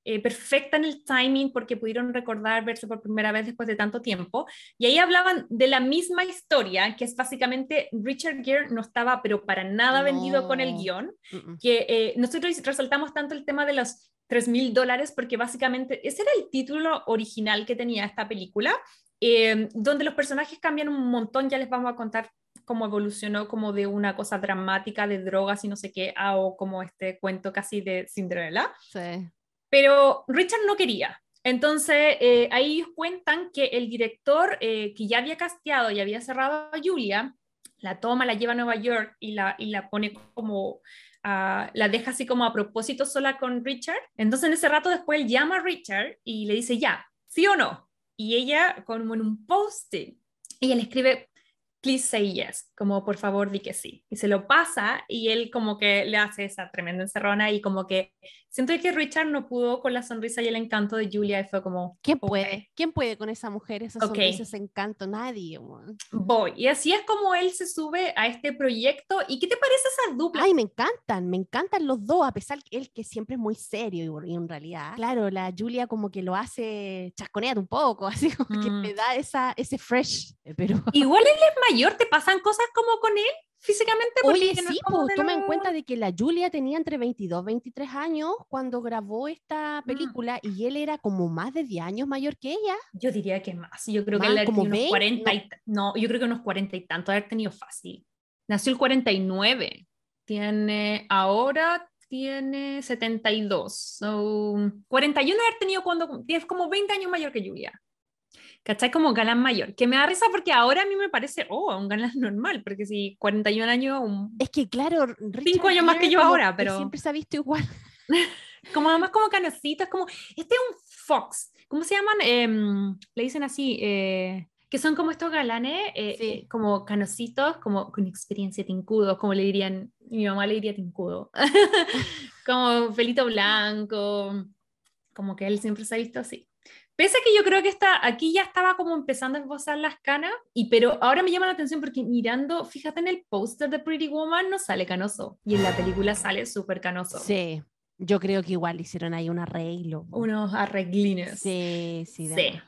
eh, perfecta en el timing porque pudieron recordar verse por primera vez después de tanto tiempo. Y ahí hablaban de la misma historia, que es básicamente Richard Gere no estaba, pero para nada vendido con el guion, que eh, nosotros resaltamos tanto el tema de los 3 mil dólares porque básicamente ese era el título original que tenía esta película, eh, donde los personajes cambian un montón, ya les vamos a contar cómo evolucionó como de una cosa dramática de drogas y no sé qué, a o como este cuento casi de Cinderella. Sí. Pero Richard no quería. Entonces, eh, ahí cuentan que el director eh, que ya había casteado y había cerrado a Julia, la toma, la lleva a Nueva York y la, y la pone como, uh, la deja así como a propósito sola con Richard. Entonces, en ese rato después él llama a Richard y le dice, ya, sí o no. Y ella, como en un post-it, ella le escribe, please say yes, como por favor di que sí. Y se lo pasa y él como que le hace esa tremenda encerrona y como que siento que Richard no pudo con la sonrisa y el encanto de Julia y fue como... ¿Quién puede? ¿Quién puede con esa mujer, esa sonrisa, ese encanto? Nadie. Voy. Y así es como él se sube a este proyecto. ¿Y qué te parece esa dupla? Ay, me encantan, me encantan los dos, a pesar que él que siempre es muy serio y, en realidad, claro, la Julia como que lo hace chasconear un poco, así como que mm. le da esa, ese fresh. Eh, pero... Igual él es mayor, ¿te pasan cosas como con él? Físicamente. Oye, sí, pues toma en cuenta de que la Julia tenía entre 22 y 23 años cuando grabó esta mm. película y él era como más de 10 años mayor que ella. Yo diría que más. Yo creo que él como unos 40 y, no, yo creo que unos 40 y tanto haber tenido fácil. Nació el 49. Tiene ahora tiene 72. So, 41 haber tenido cuando es como 20 años mayor que Julia. ¿Cachai? Como galán mayor, que me da risa porque ahora a mí me parece, oh, un galán normal, porque si 41 años, un... Es que claro, 5 años más que yo ahora, pero... Siempre se ha visto igual. como además como canositas, como, este es un fox, ¿cómo se llaman? Em, le dicen así, eh, que son como estos galanes, eh, eh, como canositos, como con experiencia tincudo, como le dirían, mi mamá le diría tincudo, como pelito blanco, como que él siempre se ha visto así. Pese a que yo creo que está, aquí ya estaba como empezando a esbozar las canas, y, pero ahora me llama la atención porque mirando, fíjate en el póster de Pretty Woman, no sale canoso. Y en la película sale súper canoso. Sí, yo creo que igual hicieron ahí un arreglo. Unos arreglines. Sí, sí. Sí.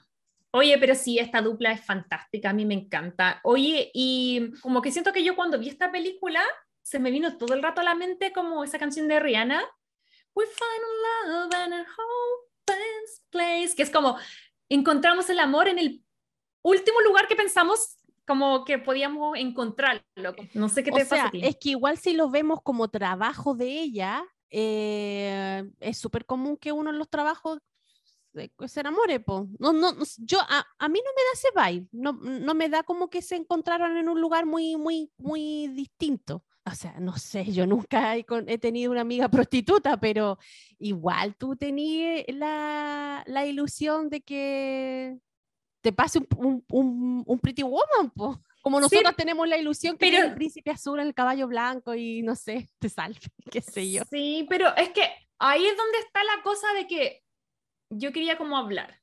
Oye, pero sí, esta dupla es fantástica, a mí me encanta. Oye, y como que siento que yo cuando vi esta película, se me vino todo el rato a la mente como esa canción de Rihanna. We find love and a place, que es como encontramos el amor en el último lugar que pensamos como que podíamos encontrarlo. No sé qué te pasa. Es que igual si lo vemos como trabajo de ella, eh, es súper común que uno en los trabajos se enamore, po. No, no, yo, a, a, mí no me da ese vibe, no, no me da como que se encontraron en un lugar muy, muy, muy distinto o sea, no sé, yo nunca he, tenido una amiga prostituta, pero igual tú tenías la, la ilusión de que te pase un, un, un, pretty woman, po. como nosotros tenemos la ilusión que pero, el príncipe azul, el caballo blanco y no sé, te salve, qué sé yo. Sí, pero es que ahí es donde está la cosa de que yo quería como hablar,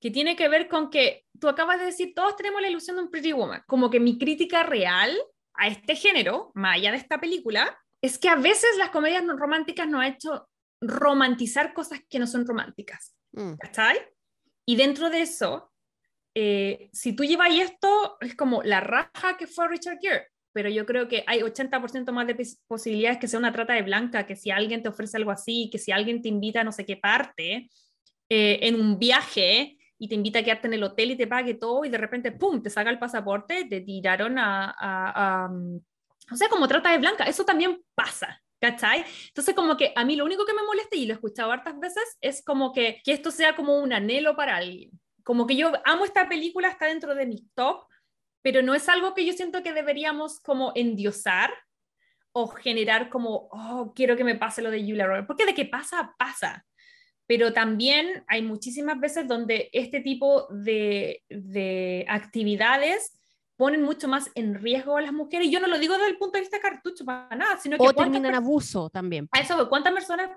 que tiene que ver con que tú acabas de decir, todos tenemos la ilusión de un pretty woman, como que mi crítica real a este género, más allá de esta película, es que a veces las comedias románticas nos ha hecho romantizar cosas que no son románticas. Mm. ¿Cachai? Y dentro de eso, eh, si tú llevas esto, es como la raja que fue Richard Gere, pero yo creo que hay 80% más de posibilidades que sea una trata de blanca, que si alguien te ofrece algo así, que si alguien te invita a no sé qué parte, eh, en un viaje, y te invita a quedarte en el hotel y te pague todo y de repente, ¡pum!, te saca el pasaporte, te tiraron a, a, mm, o sea, como trata de blanca, eso también pasa. ¿Cachai? Entonces, como que a mí lo único que me molesta, y lo he escuchado hartas veces, es como que, que esto sea como un anhelo para alguien. Como que yo amo esta película, está dentro de mi top, pero no es algo que yo siento que deberíamos como endiosar o generar como, oh, quiero que me pase lo de Julia Roberts, porque de qué pasa, pasa. Pero también hay muchísimas veces donde este tipo de, de actividades ponen mucho más en riesgo a las mujeres. Y yo no lo digo desde el punto de vista cartucho para nada, sino que... O terminan abuso también. A eso, ¿cuántas personas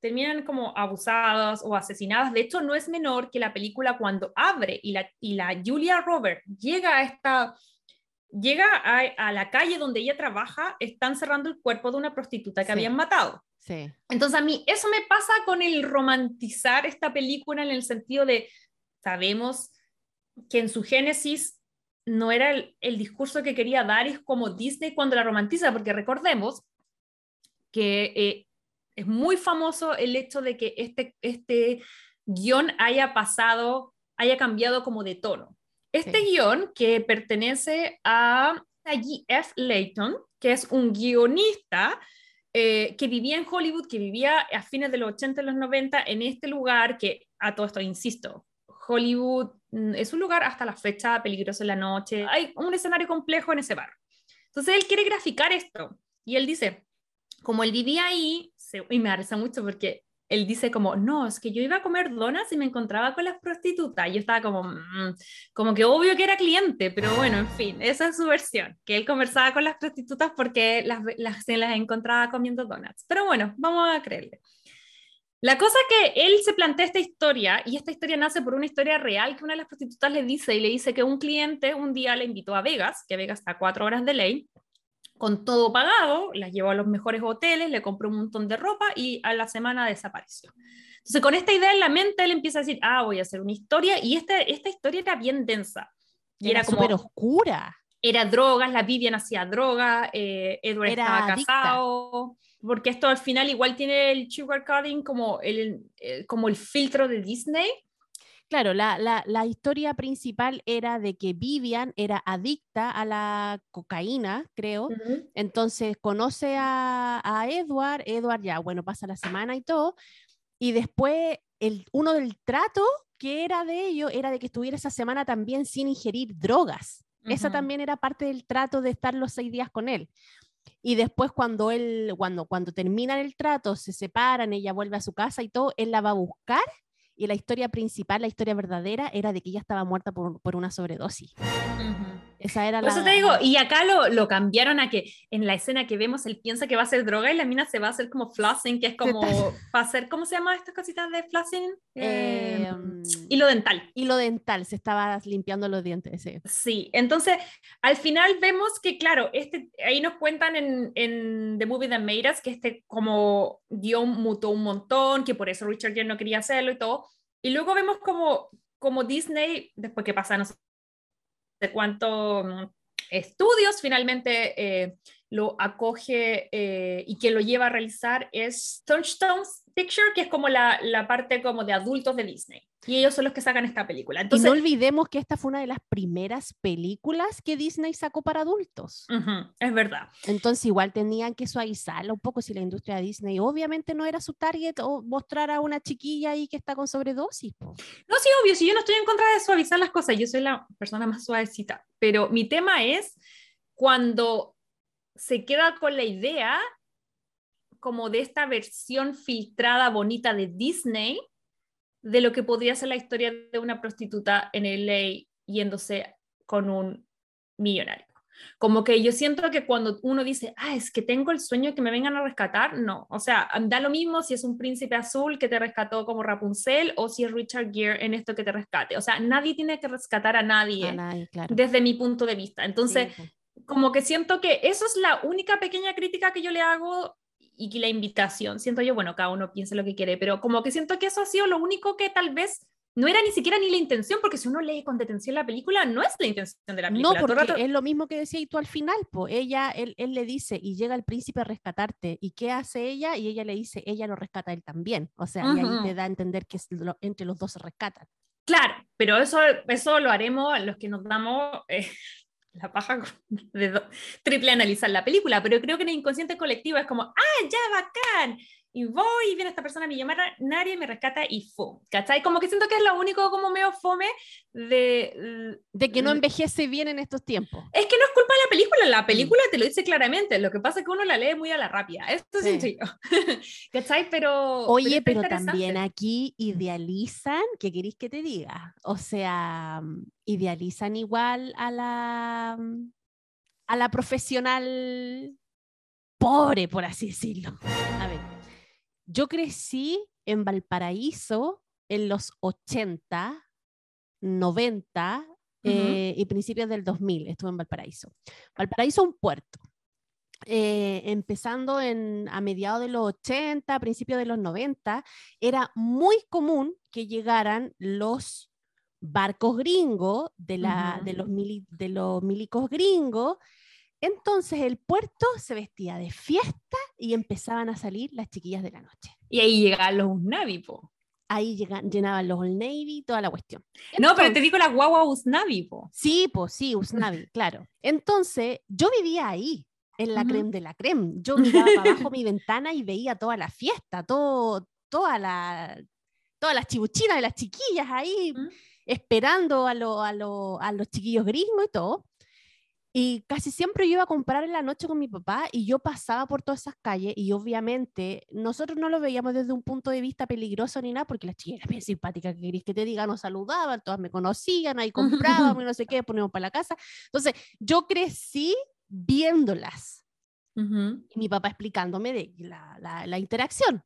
terminan como abusadas o asesinadas? De hecho, no es menor que la película cuando abre y la, y la Julia Robert llega a esta... Llega a, a la calle donde ella trabaja, están cerrando el cuerpo de una prostituta que habían matado. Sí. Entonces a mí eso me pasa con el romantizar esta película en el sentido de, sabemos que en su génesis no era el, discurso que quería dar, es como Disney cuando la romantiza, porque recordemos que eh, es muy famoso el hecho de que este, este guion haya pasado, haya cambiado como de tono. Este guion que pertenece a G.F. Layton, que es un guionista eh, que vivía en Hollywood, que vivía a fines de los 80 y los 90 en este lugar que, a todo esto, insisto, Hollywood mm, es un lugar hasta la fecha peligroso en la noche. Hay un escenario complejo en ese bar. Entonces él quiere graficar esto y él dice, como él vivía ahí, y me arresa mucho porque él dice como, no, es que yo iba a comer donas y me encontraba con las prostitutas. Yo estaba como, mm", como que obvio que era cliente, pero bueno, en fin, esa es su versión, que él conversaba con las prostitutas porque las, las, se las encontraba comiendo donuts. Pero bueno, vamos a creerle. La cosa que él se plantea esta historia, y esta historia nace por una historia real que una de las prostitutas le dice, y le dice que un cliente un día le invitó a Vegas, que Vegas está a cuatro horas de ley, con todo pagado, la llevó a los mejores hoteles, le compró un montón de ropa y a la semana desapareció. Entonces, con esta idea en la mente, él empieza a decir, ah, voy a hacer una historia, y esta, esta historia era bien densa. Y era, como súper oscura. Era drogas, la Vivian hacía droga, eh, Edward estaba casado porque esto al final igual tiene el sugar coding como el, eh, como el filtro de Disney. Claro, la, la, la, historia principal era de que Vivian era adicta a la cocaína, creo. Entonces conoce a, a, Edward, Edward ya, bueno, pasa la semana y todo. Y después el, uno del trato que era de ello era de que estuviera esa semana también sin ingerir drogas. Esa también era parte del trato de estar los seis días con él. Y después cuando él, cuando, cuando terminan el trato, se separan, ella vuelve a su casa y todo, él la va a buscar y la historia principal, la historia verdadera, era de que ella estaba muerta por, por una sobredosis. Esa era por Eso te digo, y acá lo, lo, cambiaron a que en la escena que vemos él piensa que va a ser droga y la mina se va a hacer como flossing, que es como va a hacer, ¿cómo se llama estas cositas de flossing? Eh, em, hilo dental. Hilo dental, se estaba limpiando los dientes. Sí. sí, entonces al final vemos que, claro, este, ahí nos cuentan en, en The Movie That Made Us que este como guion mutó un montón, que por eso Richard Gere no quería hacerlo y todo. Y luego vemos como, como Disney, después que pasa no sé cuántos mm, estudios, finalmente eh, lo acoge eh, y que lo lleva a realizar es Touchstones Picture, que es como la, la, parte como de adultos de Disney. Y ellos son los que sacan esta película. Entonces, y no olvidemos que esta fue una de las primeras películas que Disney sacó para adultos. es verdad. Entonces igual tenían que suavizarla un poco si la industria de Disney obviamente no era su target o mostrar a una chiquilla ahí que está con sobredosis. No, sí, obvio, si yo no estoy en contra de suavizar las cosas, yo soy la persona más suavecita, pero mi tema es cuando se queda con la idea como de esta versión filtrada bonita de Disney de lo que podría ser la historia de una prostituta en LA yéndose con un millonario. Como que yo siento que cuando uno dice, ah, es que tengo el sueño de que me vengan a rescatar, no. O sea, da lo mismo si es un príncipe azul que te rescató como Rapunzel o si es Richard Gere en esto que te rescate. O sea, nadie tiene que rescatar a nadie, desde mi punto de vista. Entonces, como que siento que eso es la única pequeña crítica que yo le hago y que la invitación, siento yo, bueno, cada uno piensa lo que quiere, pero como que siento que eso ha sido lo único que tal vez no era ni siquiera ni la intención, porque si uno lee con detención la película, no es la intención de la película. No, porque es lo mismo que decía y tú al final, pues ella, él, él, le dice, y llega el príncipe a rescatarte, ¿y qué hace ella? Y ella le dice, ella lo rescata a él también, o sea, y ahí te da a entender que entre los dos se rescatan. Claro, pero eso, eso lo haremos los que nos damos eh, la paja de triple analizar la película, pero creo que en el inconsciente colectivo es como, ah, ya, bacán. Y voy y viene esta persona millonaria y me rescata y fu, ¿cachai? Como que siento que es lo único como medio fome de... De que no envejece bien en estos tiempos. Es que no es culpa de la película, la película te lo dice claramente, lo que pasa es que uno la lee muy a la rápida, esto es sencillo, ¿cachai? Pero... Oye, pero, también aquí idealizan, ¿qué queréis que te diga? O sea, idealizan igual a la a la profesional pobre, por así decirlo. A ver, yo crecí en Valparaíso en los 80, 90 eh, y principios del 2000. Estuve en Valparaíso. Valparaíso, un puerto. Eh, empezando en, a mediados de los 80, principios de los 90, era muy común que llegaran los barcos gringos, de, la, de, los, de los milicos gringos, entonces el puerto se vestía de fiesta y empezaban a salir las chiquillas de la noche. Y ahí llegaban los Usnavi, po. Ahí llenaban los Old Navy, toda la cuestión. no, pero te digo la guagua Usnavi, po. Sí, pues sí, Usnavi, claro. Entonces yo vivía ahí, en la creme de la creme. Yo miraba para abajo mi ventana y veía toda la fiesta, todo, toda la, todas las chibuchinas de las chiquillas ahí, esperando a, a, a los chiquillos gringos y todo. Y casi siempre yo iba a comprar en la noche con mi papá y yo pasaba por todas esas calles y obviamente nosotros no lo veíamos desde un punto de vista peligroso ni nada porque las chicas eran bien simpáticas, que queréis que te diga, nos saludaban, todas me conocían, ahí comprábamos y no sé qué, poníamos para la casa. Entonces yo crecí viéndolas y mi papá explicándome de la, la, la interacción.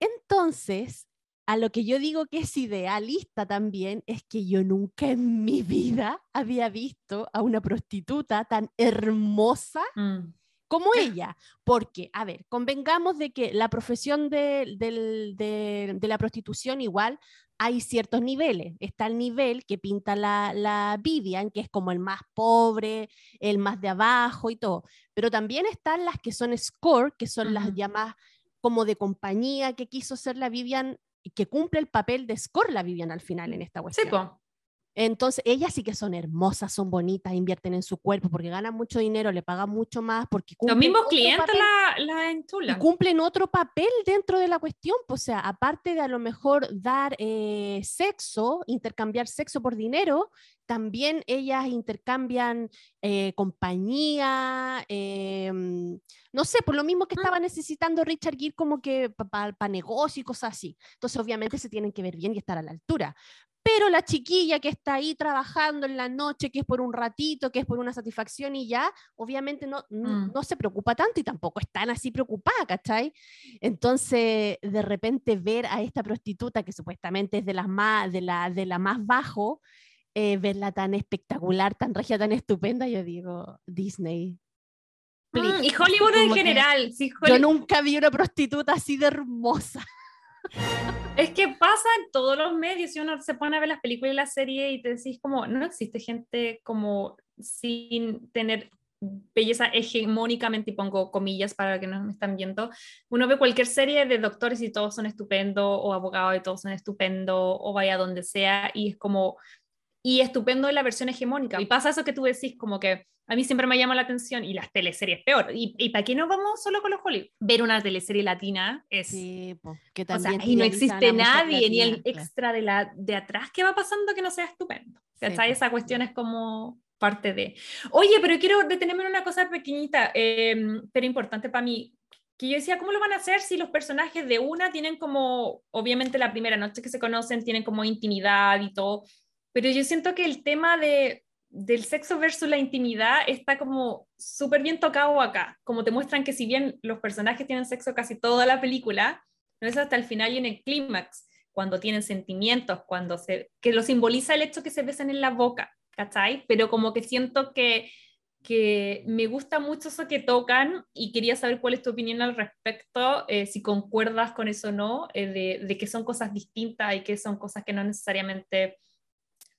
Entonces, a lo que yo digo que es idealista también es que yo nunca en mi vida había visto a una prostituta tan hermosa mm. como ella. Porque, a ver, convengamos de que la profesión de, de, la prostitución igual hay ciertos niveles. Está el nivel que pinta la, la Vivian, que es como el más pobre, el más de abajo y todo. Pero también están las que son score, que son las llamadas como de compañía que quiso ser la Vivian que cumple el papel de Score la Vivian al final en esta cuestión. Sí, entonces, ellas sí que son hermosas, son bonitas, invierten en su cuerpo porque ganan mucho dinero, le pagan mucho más porque Los mismos clientes la, la enchulan. Y cumplen otro papel dentro de la cuestión. O sea, aparte de a lo mejor dar eh, sexo, intercambiar sexo por dinero, también ellas intercambian eh, compañía, em, no sé, por lo mismo que estaba necesitando Richard Gere como que para pa, negocio y cosas así. Entonces, obviamente se tienen que ver bien y estar a la altura pero la chiquilla que está ahí trabajando en la noche, que es por un ratito, que es por una satisfacción y ya, obviamente no, no, mm. se preocupa tanto y tampoco es tan así preocupada, ¿cachai? Entonces, de repente ver a esta prostituta que supuestamente es de las más, de la, de la más bajo, eh, verla tan espectacular, tan regia, tan estupenda, yo digo, Disney. Mm, y Hollywood en general. Yo nunca vi una prostituta así de hermosa. Es que pasa en todos los medios y uno se pone a ver las películas y las series y te decís como, no existe gente como sin tener belleza hegemónicamente, y pongo comillas para que no me están viendo, uno ve cualquier serie de doctores y todos son estupendos, o abogados y todos son estupendos, o vaya donde sea, y es como, y estupendo en la versión hegemónica. Y pasa eso que tú decís, como que a mí siempre me llama la atención, y las teleseries peor. ¿Y, y para qué no vamos solo con los Hollywood? Ver una teleserie latina es... Sí, que también o sea, y no existe nadie, ni el extra de, la, de atrás que va pasando que no sea estupendo. Esa cuestión es como parte de... Oye, pero quiero detenerme en una cosa pequeñita, em, pero importante para mí que yo decía, ¿cómo lo van a hacer si los personajes de una tienen como, obviamente la primera noche que se conocen, tienen como intimidad y todo, pero yo siento que el tema de, del sexo versus la intimidad está como súper bien tocado acá, como te muestran que si bien los personajes tienen sexo casi toda la película, no es hasta el final y en el clímax, cuando tienen sentimientos, cuando se, que lo simboliza el hecho que se besan en la boca, ¿cachai? Pero como que siento que, que me gusta mucho eso que tocan y quería saber cuál es tu opinión al respecto, eh, si concuerdas con eso o no, eh, de, de que son cosas distintas y que son cosas que no necesariamente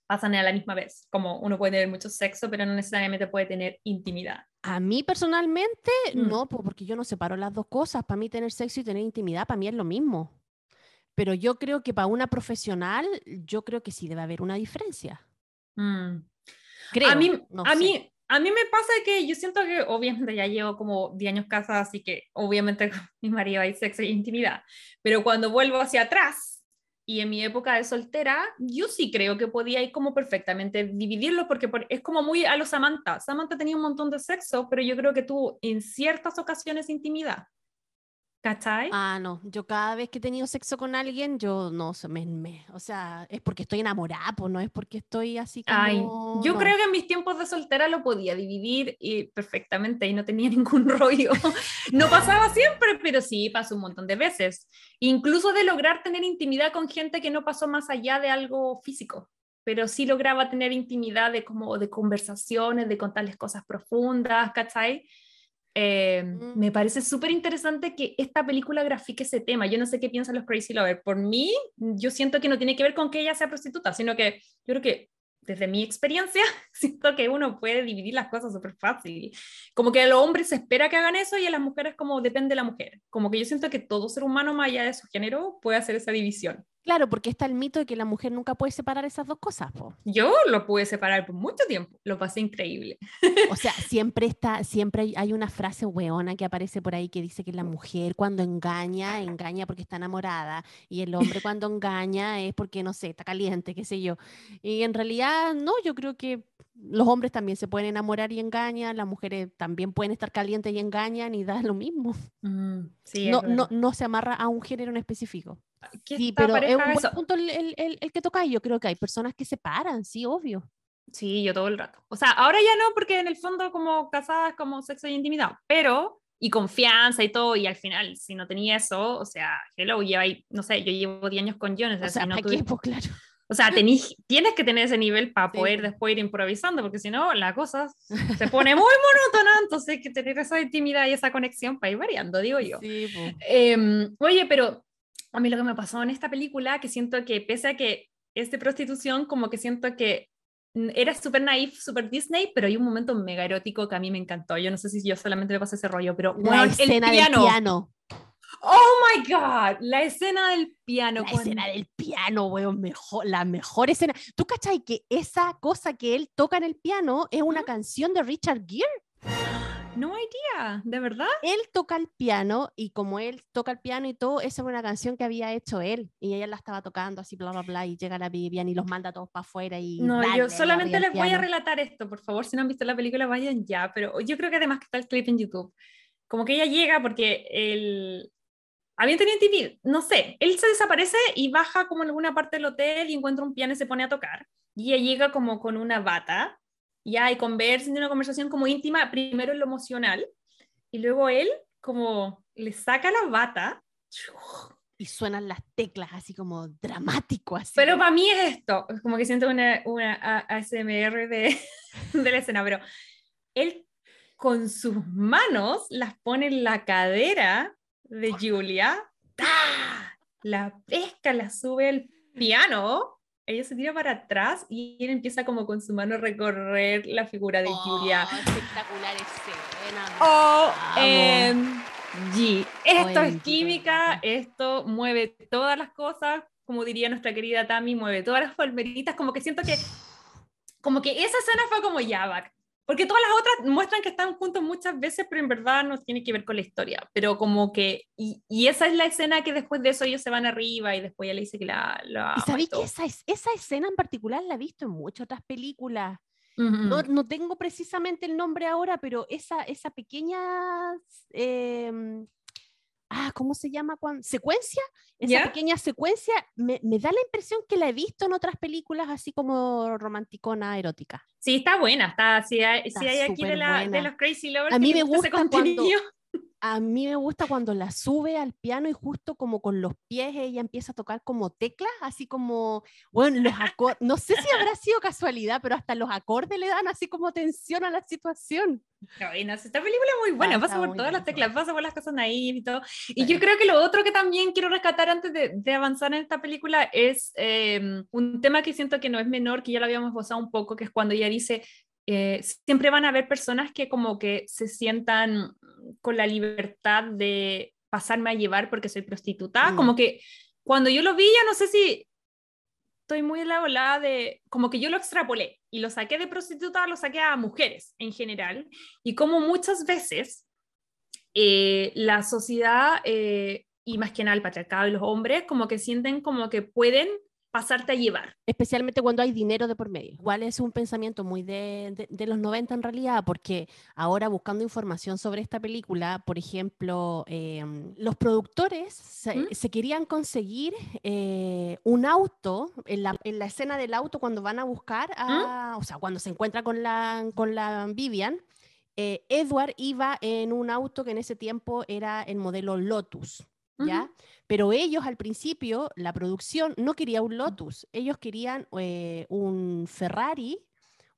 pasan a la misma vez. Como uno puede tener mucho sexo, pero no necesariamente puede tener intimidad. A mí personalmente, mm. no, porque yo no separo las dos cosas. Para mí tener sexo y tener intimidad, para mí es lo mismo. Pero yo creo que para una profesional, yo creo que sí debe haber una diferencia. Mm. Creo, a mí, a mí a mí me pasa que yo siento que obviamente ya llevo como 10 años casada, así que obviamente con mi marido hay sexo y intimidad, pero cuando vuelvo hacia atrás y en mi época de soltera, yo sí creo que podía ir como perfectamente dividirlo porque es como muy a los Samantha. Samantha tenía un montón de sexo, pero yo creo que tuvo en ciertas ocasiones intimidad. ¿Cachai? Ah, no, yo cada vez que he tenido sexo con alguien, yo no, me, me o sea, es porque estoy enamorada, pues no es porque estoy así como... Ay, yo creo que en mis tiempos de soltera lo podía dividir y perfectamente y no tenía ningún rollo. no pasaba siempre, pero sí pasó un montón de veces. Incluso de lograr tener intimidad con gente que no pasó más allá de algo físico pero sí lograba tener intimidad de como de conversaciones, de contarles cosas profundas, ¿cachai? Eh, mm. Me parece súper interesante que esta película grafique ese tema. Yo no sé qué piensan los Crazy Lovers. Por mí, yo siento que no tiene que ver con que ella sea prostituta, sino que yo creo que desde mi experiencia, siento que uno puede dividir las cosas súper fácil. Como que a los hombres se espera que hagan eso y a las mujeres como depende de la mujer. Como que yo siento que todo ser humano, más allá de su género, puede hacer esa división. Claro, porque está el mito de que la mujer nunca puede separar esas dos cosas. Yo lo pude separar por mucho tiempo, lo pasé increíble. O sea, siempre está, siempre hay una frase weona que aparece por ahí que dice que la mujer cuando engaña, engaña porque está enamorada, y el hombre cuando engaña es porque, no sé, está caliente, qué sé yo. Y en realidad, no, yo creo que los hombres también se pueden enamorar y engañan, las mujeres también pueden estar calientes y engañan y da lo mismo. Mm, no, no, no, se amarra a un género en específico. Sí, pero es un buen punto el, el, el, que toca y yo creo que hay personas que se paran, sí, obvio. Sí, yo todo el rato. O sea, ahora ya no, porque en el fondo como casadas como sexo y intimidad, pero y confianza y todo, y al final, si no tenía eso, o sea, hello, lleva ahí, no sé, yo llevo 10 años con Jones, o sea, no tuve... Pues, claro. O sea, tienes que tener ese nivel para poder después ir improvisando, porque si no, la cosa se pone muy monótona, entonces hay que tener esa intimidad y esa conexión para ir variando, digo yo. Sí, eh, oye, pero a mí lo que me pasó en esta película, que siento que pese a que es de prostitución, como que siento que era súper naif, súper Disney, pero hay un momento mega erótico que a mí me encantó. Yo no sé si yo solamente le pasé ese rollo, pero la escena del piano. Oh my God, la escena del piano. La escena del piano, weón, mejor, la mejor escena. ¿Tú cachai que esa cosa que él toca en el piano es una canción de Richard Gere? No idea, ¿de verdad? Él toca el piano y como él toca el piano y todo, esa es una canción que había hecho él y ella la estaba tocando así, bla, bla, bla, y llega la Vivian y los manda todos para afuera y... No, yo solamente les voy a relatar esto, por favor, si no han visto la película, vayan ya, pero yo creo que además que está el clip en YouTube. Como que ella llega porque el, habían tenido TV, no sé, él se desaparece y baja como en alguna parte del hotel y encuentra un piano y se pone a tocar. Y ella llega como con una bata, ya, y conversa, tiene una conversación como íntima, primero en lo emocional, y luego él como le saca la bata. Y suenan las teclas así como dramático. Así. Pero para mí es esto, es como que siento una, una ASMR de, de la escena, pero él con sus manos las pone en la cadera de Julia, la pesca, la sube al piano, ella se tira para atrás y él empieza como con su mano a recorrer la figura de Julia. Oh, espectacular escena. OMG. Esto es química, esto mueve todas las cosas, como diría nuestra querida Tammy, mueve todas las palmeritas, como que siento que como que esa escena fue como ya, porque todas las otras muestran que están juntos muchas veces, pero en verdad no tiene que ver con la historia. Pero como que, y, y esa es la escena que después de eso ellos se van arriba y después ella le dice que la... la y sabéis que esa, esa escena en particular la he visto en muchas otras películas. no, no, tengo precisamente el nombre ahora, pero esa, esa pequeña eh, ah, ¿cómo se llama? Cuando, secuencia, esa pequeña secuencia, me, me, da la impresión que la he visto en otras películas así como romanticona erótica. Sí, está buena, está, si hay, hay aquí de, la, de, los Crazy Lovers. A mí me gusta cuando, a mí me gusta cuando la sube al piano y justo como con los pies ella empieza a tocar como teclas, así como, bueno, los no sé si habrá sido casualidad, pero hasta los acordes le dan así como tensión a la situación. esta película es muy buena, pasa por todas las teclas, pasa por las cosas naivas y todo. Y yo creo que lo otro que también quiero rescatar antes de, de avanzar en esta película es em, un tema que siento que no es menor, que ya lo habíamos gozado un poco, que es cuando ella dice, eh, siempre van a haber personas que como que se sientan con la libertad de pasarme a llevar porque soy prostituta, mm. como que cuando yo lo vi ya no sé si estoy muy en la volada de, como que yo lo extrapolé y lo saqué de prostituta, lo saqué a mujeres en general, y como muchas veces eh, la sociedad, eh, y más que nada el patriarcado y los hombres, como que sienten como que pueden pasarte a llevar. Especialmente cuando hay dinero de por medio. Igual es un pensamiento muy de, de, los 90 en realidad, porque ahora buscando información sobre esta película, por ejemplo, em, los productores se, ¿Mm? querían conseguir eh, un auto, en la, en la, escena del auto cuando van a buscar, a, ¿Mm? o sea, cuando se encuentra con la, con la Vivian, eh, Edward iba en un auto que en ese tiempo era el modelo Lotus. ¿Ya? Pero ellos al principio, la producción no quería un Lotus, ellos querían eh, un Ferrari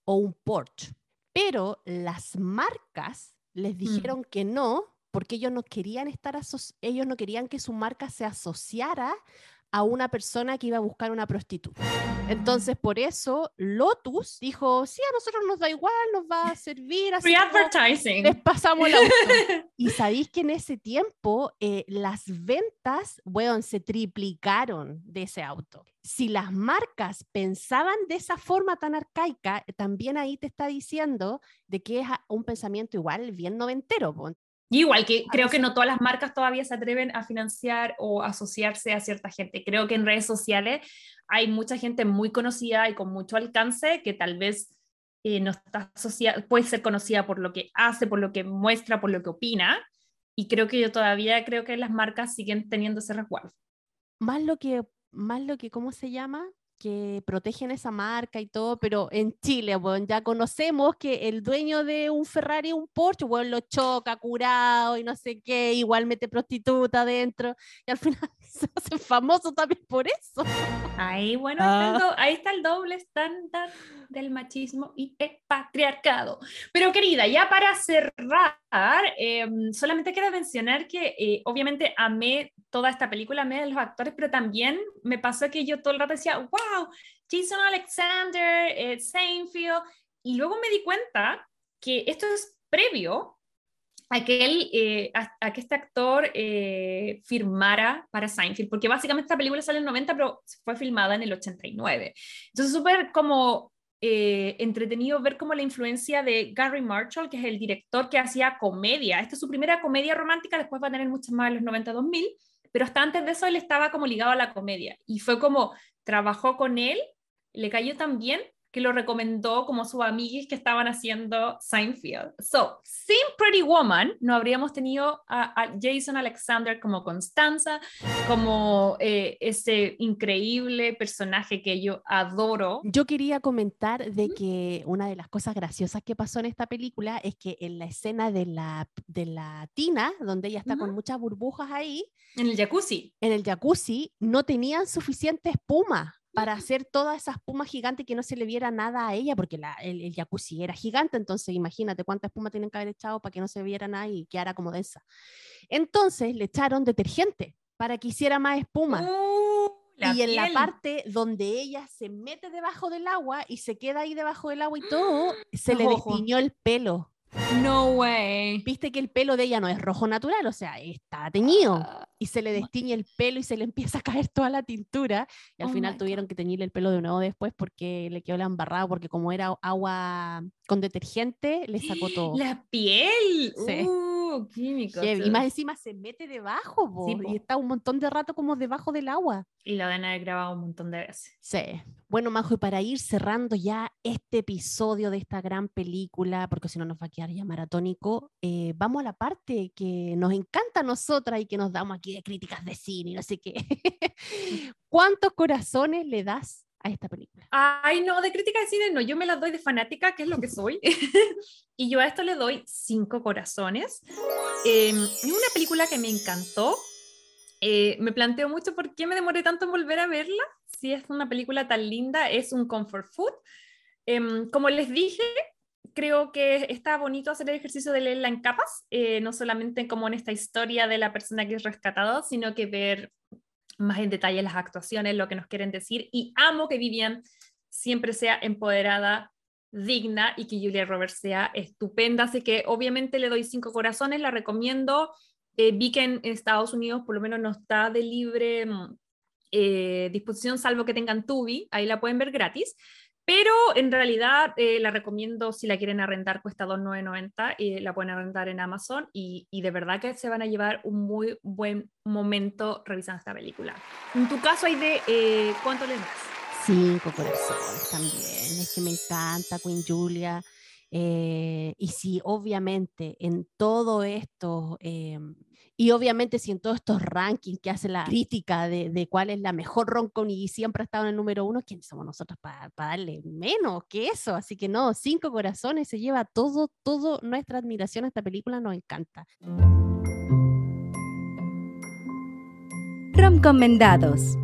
o un Porsche, pero las marcas les mm. dijeron que no, porque ellos no querían estar ellos no querían que su marca se asociara a una persona que iba a buscar una prostituta. Entonces, por eso Lotus dijo, sí, a nosotros nos da igual, nos va a servir. Free advertising. Les pasamos la auto. y sabéis que en ese tiempo eh, las ventas, bueno, se triplicaron de ese auto. Si las marcas pensaban de esa forma tan arcaica, también ahí te está diciendo de que es un pensamiento igual bien noventero. Igual que creo que no todas las marcas todavía se atreven a financiar o asociarse a cierta gente. Creo que en redes sociales hay mucha gente muy conocida y con mucho alcance que tal vez eh, no está asociada, puede ser conocida por lo que hace, por lo que muestra, por lo que opina. Y creo que yo todavía creo que las marcas siguen teniendo ese resguardo. Más lo que, más lo que, ¿cómo se llama? Que protegen esa marca y todo, pero en Chile, bueno, ya conocemos que el dueño de un Ferrari, un Porsche, bueno, lo choca curado y no sé qué, igual mete prostituta adentro y al final se hace famoso también por eso. Ahí, bueno, ah. ahí está el doble estándar del machismo y el patriarcado. Pero querida, ya para cerrar, em, solamente quiero mencionar que eh, obviamente amé toda esta película, amé a los actores, pero también me pasó que yo todo el rato decía, wow, Jason Alexander, eh, Seinfeld, y luego me di cuenta que esto es previo a que, eh, este actor eh, firmara para Seinfeld, porque básicamente esta película sale en el 90, pero fue filmada en el 89. Entonces, súper como entretenido ver como la influencia de Gary Marshall, que es el director que hacía comedia. Esta es su primera comedia romántica, después va a tener muchas más en los 90-2000, pero hasta antes de eso él estaba como ligado a la comedia. Y fue como, trabajó con él, le cayó tan bien que lo recomendó como sus amiguis que estaban haciendo Seinfeld. So, sin Pretty Woman, no habríamos tenido a, Jason Alexander como Constanza, como eh, ese increíble personaje que yo adoro. Yo quería comentar de que una de las cosas graciosas que pasó en esta película es que en la escena de la, de la tina, donde ella está con muchas burbujas ahí, en el jacuzzi. En el jacuzzi no tenían suficiente espuma para hacer toda esa espuma gigante que no se le viera nada a ella, porque el, jacuzzi era gigante, entonces imagínate cuánta espuma tienen que haber echado para que no se viera nada y quedara como densa. Entonces le echaron detergente para que hiciera más espuma. Uh, y en la parte donde ella se mete debajo del agua y se queda ahí debajo del agua y todo, se le destiñó el pelo. No way. Viste que el pelo de ella no es rojo natural, o sea, está teñido. Ah, y se le destiñe el pelo y se le empieza a caer toda la tintura. Y al oh final tuvieron que teñirle el pelo de nuevo después porque le quedó la embarrada, porque como era agua con detergente, le sacó todo. La piel. Sí. Uh y más encima se mete debajo, y está un montón de rato como debajo del agua. Y lo deben haber grabado un montón de veces. Sí. Bueno, Majo, y para ir cerrando ya este episodio de esta gran película, porque si no nos va a quedar ya maratónico, eh, vamos a la parte que nos encanta a nosotras y que nos damos aquí de críticas de cine no sé qué. ¿Cuántos corazones le das a esta película? Ay, no, de crítica de cine no, yo me las doy de fanática, que es lo que soy. y yo a esto le doy cinco corazones. Eh, es una película que me encantó. Eh, me planteo mucho por qué me demoré tanto en volver a verla. Si es una película tan linda, es un comfort food. Em, como les dije, creo que está bonito hacer el ejercicio de leerla en capas, eh, no solamente como en esta historia de la persona que es rescatada, sino que ver más en detalle las actuaciones, lo que nos quieren decir. Y amo que Vivian siempre sea empoderada, digna y que Julia Roberts sea estupenda. Así que obviamente le doy cinco corazones, la recomiendo. Eh, vi que en Estados Unidos por lo menos no está de libre mm, eh, disposición, salvo que tengan Tubi, ahí la pueden ver gratis. Pero en realidad eh, la recomiendo si la quieren arrendar, cuesta 2,990 y la pueden arrendar en Amazon y, y, de verdad que se van a llevar un muy buen momento revisando esta película. En tu caso hay de, eh, ¿cuánto le das? Cinco corazones también, es que me encanta Queen Julia. Eh, y si obviamente en todo esto em, y obviamente si en todos estos rankings que hace la crítica de, de cuál es la mejor roncon y siempre ha estado en el número uno, ¿quiénes somos nosotros para darle menos que eso? Así que no, Cinco Corazones se lleva todo, todo nuestra admiración a esta película, nos encanta. Romcomendados.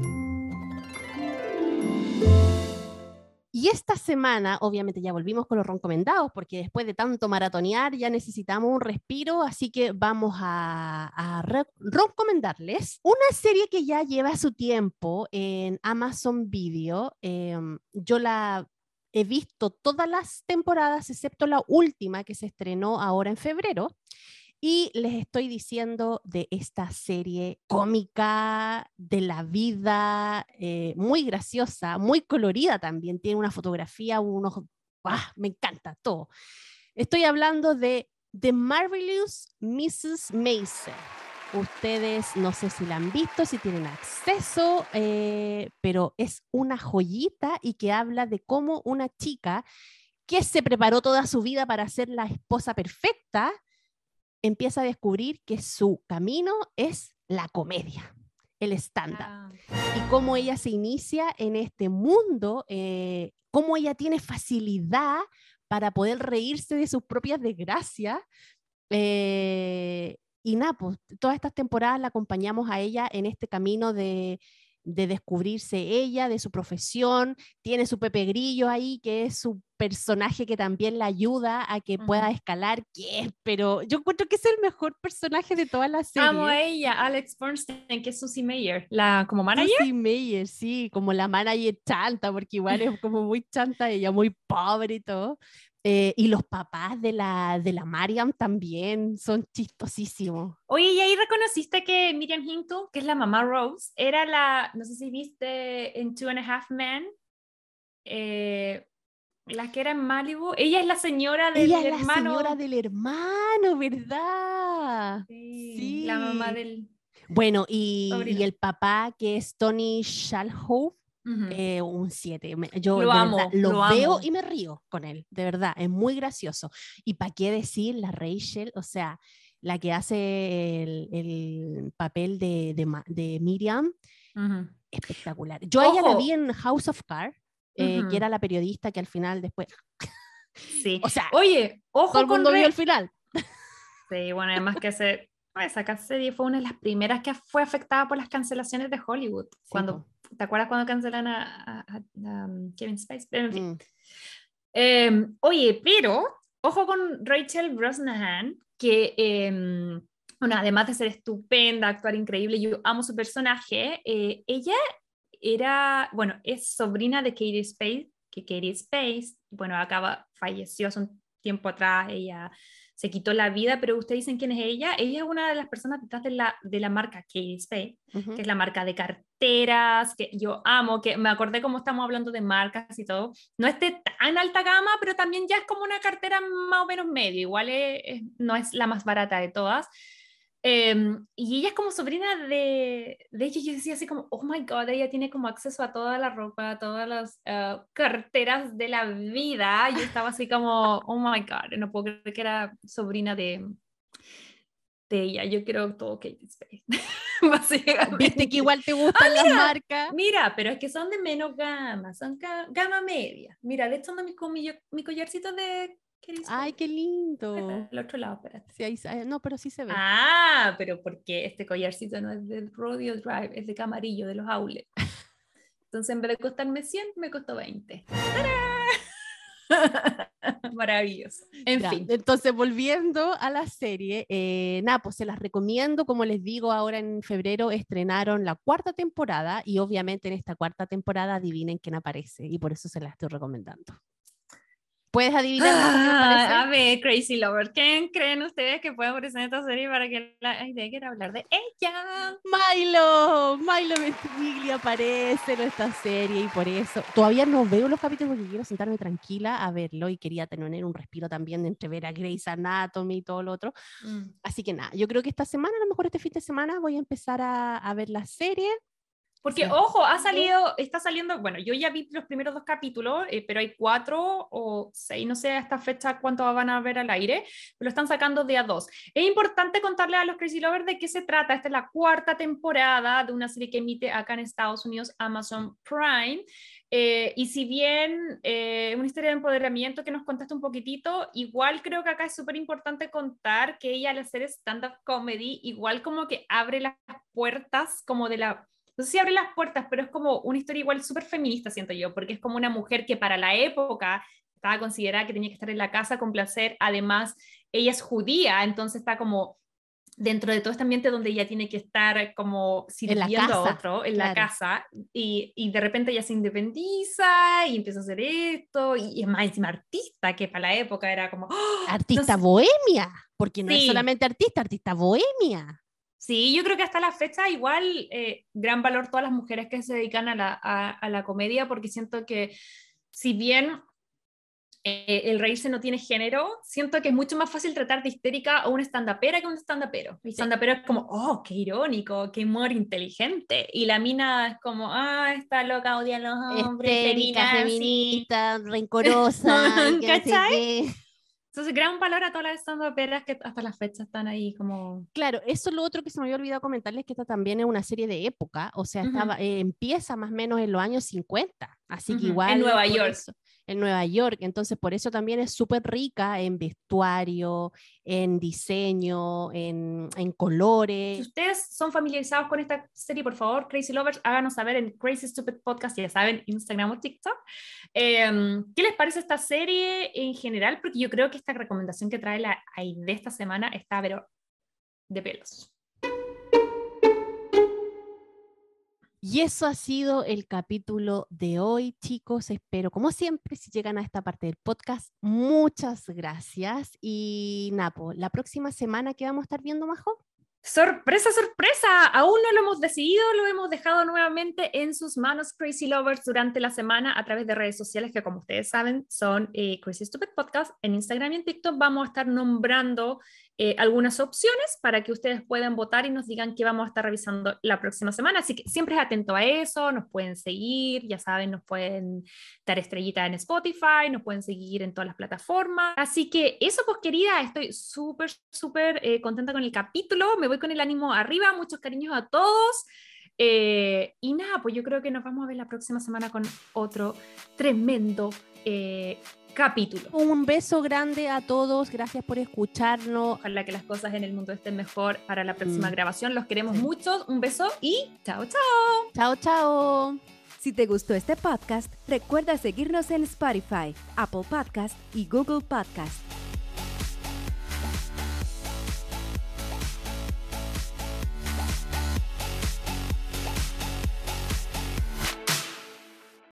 Y esta semana, obviamente, ya volvimos con los roncomendados, porque después de tanto maratonear ya necesitamos un respiro, así que vamos a, a roncomendarles una serie que ya lleva su tiempo en Amazon Video. Em, yo la he visto todas las temporadas, excepto la última que se estrenó ahora en febrero. Y les estoy diciendo de esta serie cómica de la vida, eh, muy graciosa, muy colorida también. Tiene una fotografía, unos... ¡Ah! Me encanta todo. Estoy hablando de The Marvelous Mrs. Mason. Ustedes no sé si la han visto, si tienen acceso, eh, pero es una joyita y que habla de cómo una chica que se preparó toda su vida para ser la esposa perfecta, empieza a descubrir que su camino es la comedia, el estándar. Ah. Y cómo ella se inicia en este mundo, eh, cómo ella tiene facilidad para poder reírse de sus propias desgracias. Eh, y nada, pues todas estas temporadas la acompañamos a ella en este camino de, de descubrirse ella, de su profesión, tiene su Pepe Grillo ahí, que es su personaje que también la ayuda a que pueda escalar, que pero yo encuentro que es el mejor personaje de toda la serie. Amo a ella, Alex Bernstein, que es Susie Mayer, la como manager. Susie Mayer, sí, como la manager chanta, porque igual es como muy chanta ella, muy pobre y todo, eh, y los papás de la, de la Mariam también son chistosísimos. Oye, y ahí reconociste que Miriam Hinton, que es la mamá Rose, era la, no sé si viste en Two and a Half Men, eh, la que era en Malibu. Ella es la señora del Ella es la señora del hermano, ¿verdad? Sí, La mamá del. Bueno, y, y, el papá que es Tony Shalhoub, eh, un 7. Yo lo, amo, lo, veo y me río con él, de verdad, es muy gracioso. Y para qué decir la Rachel, o sea, la que hace el, el papel de, de, de Miriam, espectacular. Yo a ella la vi en House of Cards, eh, que era la periodista que al final después... Sí. o sea, oye, ojo todo el mundo vio el final. Sí, bueno, además que se, esa serie fue una de las primeras que fue afectada por las cancelaciones de Hollywood, cuando ¿Te acuerdas cuando cancelan a, um, Kevin Space? en fin. Mm. Em, oye, pero ojo con Rachel Brosnahan, que em, bueno, además de ser estupenda, actuar increíble, yo amo su personaje. Eh, ella era, bueno, es sobrina de Katie Space, que Katie Space, bueno, acaba, falleció hace un tiempo atrás, ella se quitó la vida, pero ustedes dicen quién es ella. Ella es una de las personas detrás de la, de la marca Katie Spade, que es la marca de carteras, que yo amo, que me acordé cómo estamos hablando de marcas y todo. No es de tan alta gama, pero también ya es como una cartera más o menos medio, igual no es la más barata de todas. Em, y ella es como sobrina de, de ella. Yo decía así como, oh my god, ella tiene como acceso a toda la ropa, a todas las eh, carteras de la vida. Yo estaba así como, oh my god, no puedo creer que era sobrina de, de ella. Yo quiero todo Kate Spade. Viste que igual te gustan ah, las marcas. Mira, pero es que son de menos gama, son gama media. Mira, de hecho, mi, mi, mi collarcito de Ay, qué lindo. El otro lado, espérate. Sí, ahí, no, pero sí se ve. Ah, pero porque este collarcito no es del Rodeo Drive, es de camarillo, de los outlets. Entonces, en vez de costarme 100, me costó 20. Maravilloso. En fin. Entonces, volviendo a la serie, eh, nada, pues se las recomiendo. Como les digo, ahora en febrero estrenaron la cuarta temporada y obviamente en esta cuarta temporada adivinen quién aparece y por eso se las estoy recomendando. ¿Puedes adivinar? Ah, a ver, Crazy Lover, ¿quién creen ustedes que puede aparecer en esta serie para que la idea quiera hablar de ella? Milo, Milo Ventimiglia aparece en esta serie y por eso todavía no veo los capítulos porque quiero sentarme tranquila a verlo y quería tener un respiro también entre ver a Grey's Anatomy y todo lo otro. Mm. Así que nada, yo creo que esta semana, a lo mejor este fin de semana, voy a empezar a, a ver la serie porque, ojo, ha salido, está saliendo, bueno, yo ya vi los primeros dos capítulos, eh, pero hay cuatro o seis, no sé a esta fecha cuánto van a ver al aire, pero lo están sacando de a dos. Es importante contarle a los Crazy Lovers de qué se trata. Esta es la cuarta temporada de una serie que emite acá en Estados Unidos Amazon Prime. Eh, y si bien eh, una historia de empoderamiento que nos contaste un poquitito, igual creo que acá es súper importante contar que ella al hacer stand-up comedy, igual como que abre las puertas como de la no sé si abre las puertas, pero es como una historia igual súper feminista, siento yo, porque es como una mujer que para la época estaba considerada que tenía que estar en la casa con placer, además ella es judía, entonces está como dentro de todo este ambiente donde ella tiene que estar como sirviendo a otro en la casa y, y, de repente ella se independiza y empieza a hacer esto y, es más encima artista que para la época era como ¡oh! artista bohemia porque no es solamente artista artista bohemia Sí, yo creo que hasta la fecha igual eh, gran valor todas las mujeres que se dedican a la, a, la comedia, porque siento que si bien eh, el reírse no tiene género, siento que es mucho más fácil tratar de histérica a una estandapera que a un estandapero. El estandapero es como, oh, qué irónico, qué humor inteligente. Y la mina es como, ah, está loca, odia a los hombres. Histérica, feminista, rencorosa. ¿Cachai? Entonces, gran valor a todas las stand que hasta la fecha están ahí como... Claro, eso es lo otro que se me había olvidado comentarles, que esta también es una serie de época, o sea, estaba, eh, empieza más o menos en los años 50, así que igual... En Nueva York en Nueva York. Entonces, por eso también es súper rica en vestuario, en diseño, en, en, colores. Si ustedes son familiarizados con esta serie, por favor, Crazy Lovers, háganos saber en Crazy Stupid Podcast, ya saben, Instagram o TikTok. Em, ¿Qué les parece esta serie en general? Porque yo creo que esta recomendación que trae la de esta semana está, pero de pelos. Y eso ha sido el capítulo de hoy, chicos. Espero, como siempre, si llegan a esta parte del podcast, muchas gracias. Y Napo, la próxima semana, ¿qué vamos a estar viendo, Majo? Sorpresa, sorpresa, aún no lo hemos decidido, lo hemos dejado nuevamente en sus manos Crazy Lovers durante la semana a través de redes sociales que como ustedes saben son eh, Crazy Stupid Podcast. En Instagram y en TikTok vamos a estar nombrando eh, algunas opciones para que ustedes puedan votar y nos digan qué vamos a estar revisando la próxima semana. Así que siempre es atento a eso, nos pueden seguir, ya saben, nos pueden dar estrellita en Spotify, nos pueden seguir en todas las plataformas. Así que eso, pues querida, estoy súper, súper eh, contenta con el capítulo, me voy con el ánimo arriba, muchos cariños a todos. Eh, y nada, pues yo creo que nos vamos a ver la próxima semana con otro tremendo capítulo. Un beso grande a todos, gracias por escucharnos. Ojalá que las cosas en el mundo estén mejor para la próxima mm. grabación. Los queremos mucho, un beso y chao, chao. Chao, chao. Si te gustó este podcast, recuerda seguirnos en Spotify, Apple Podcast y Google Podcast.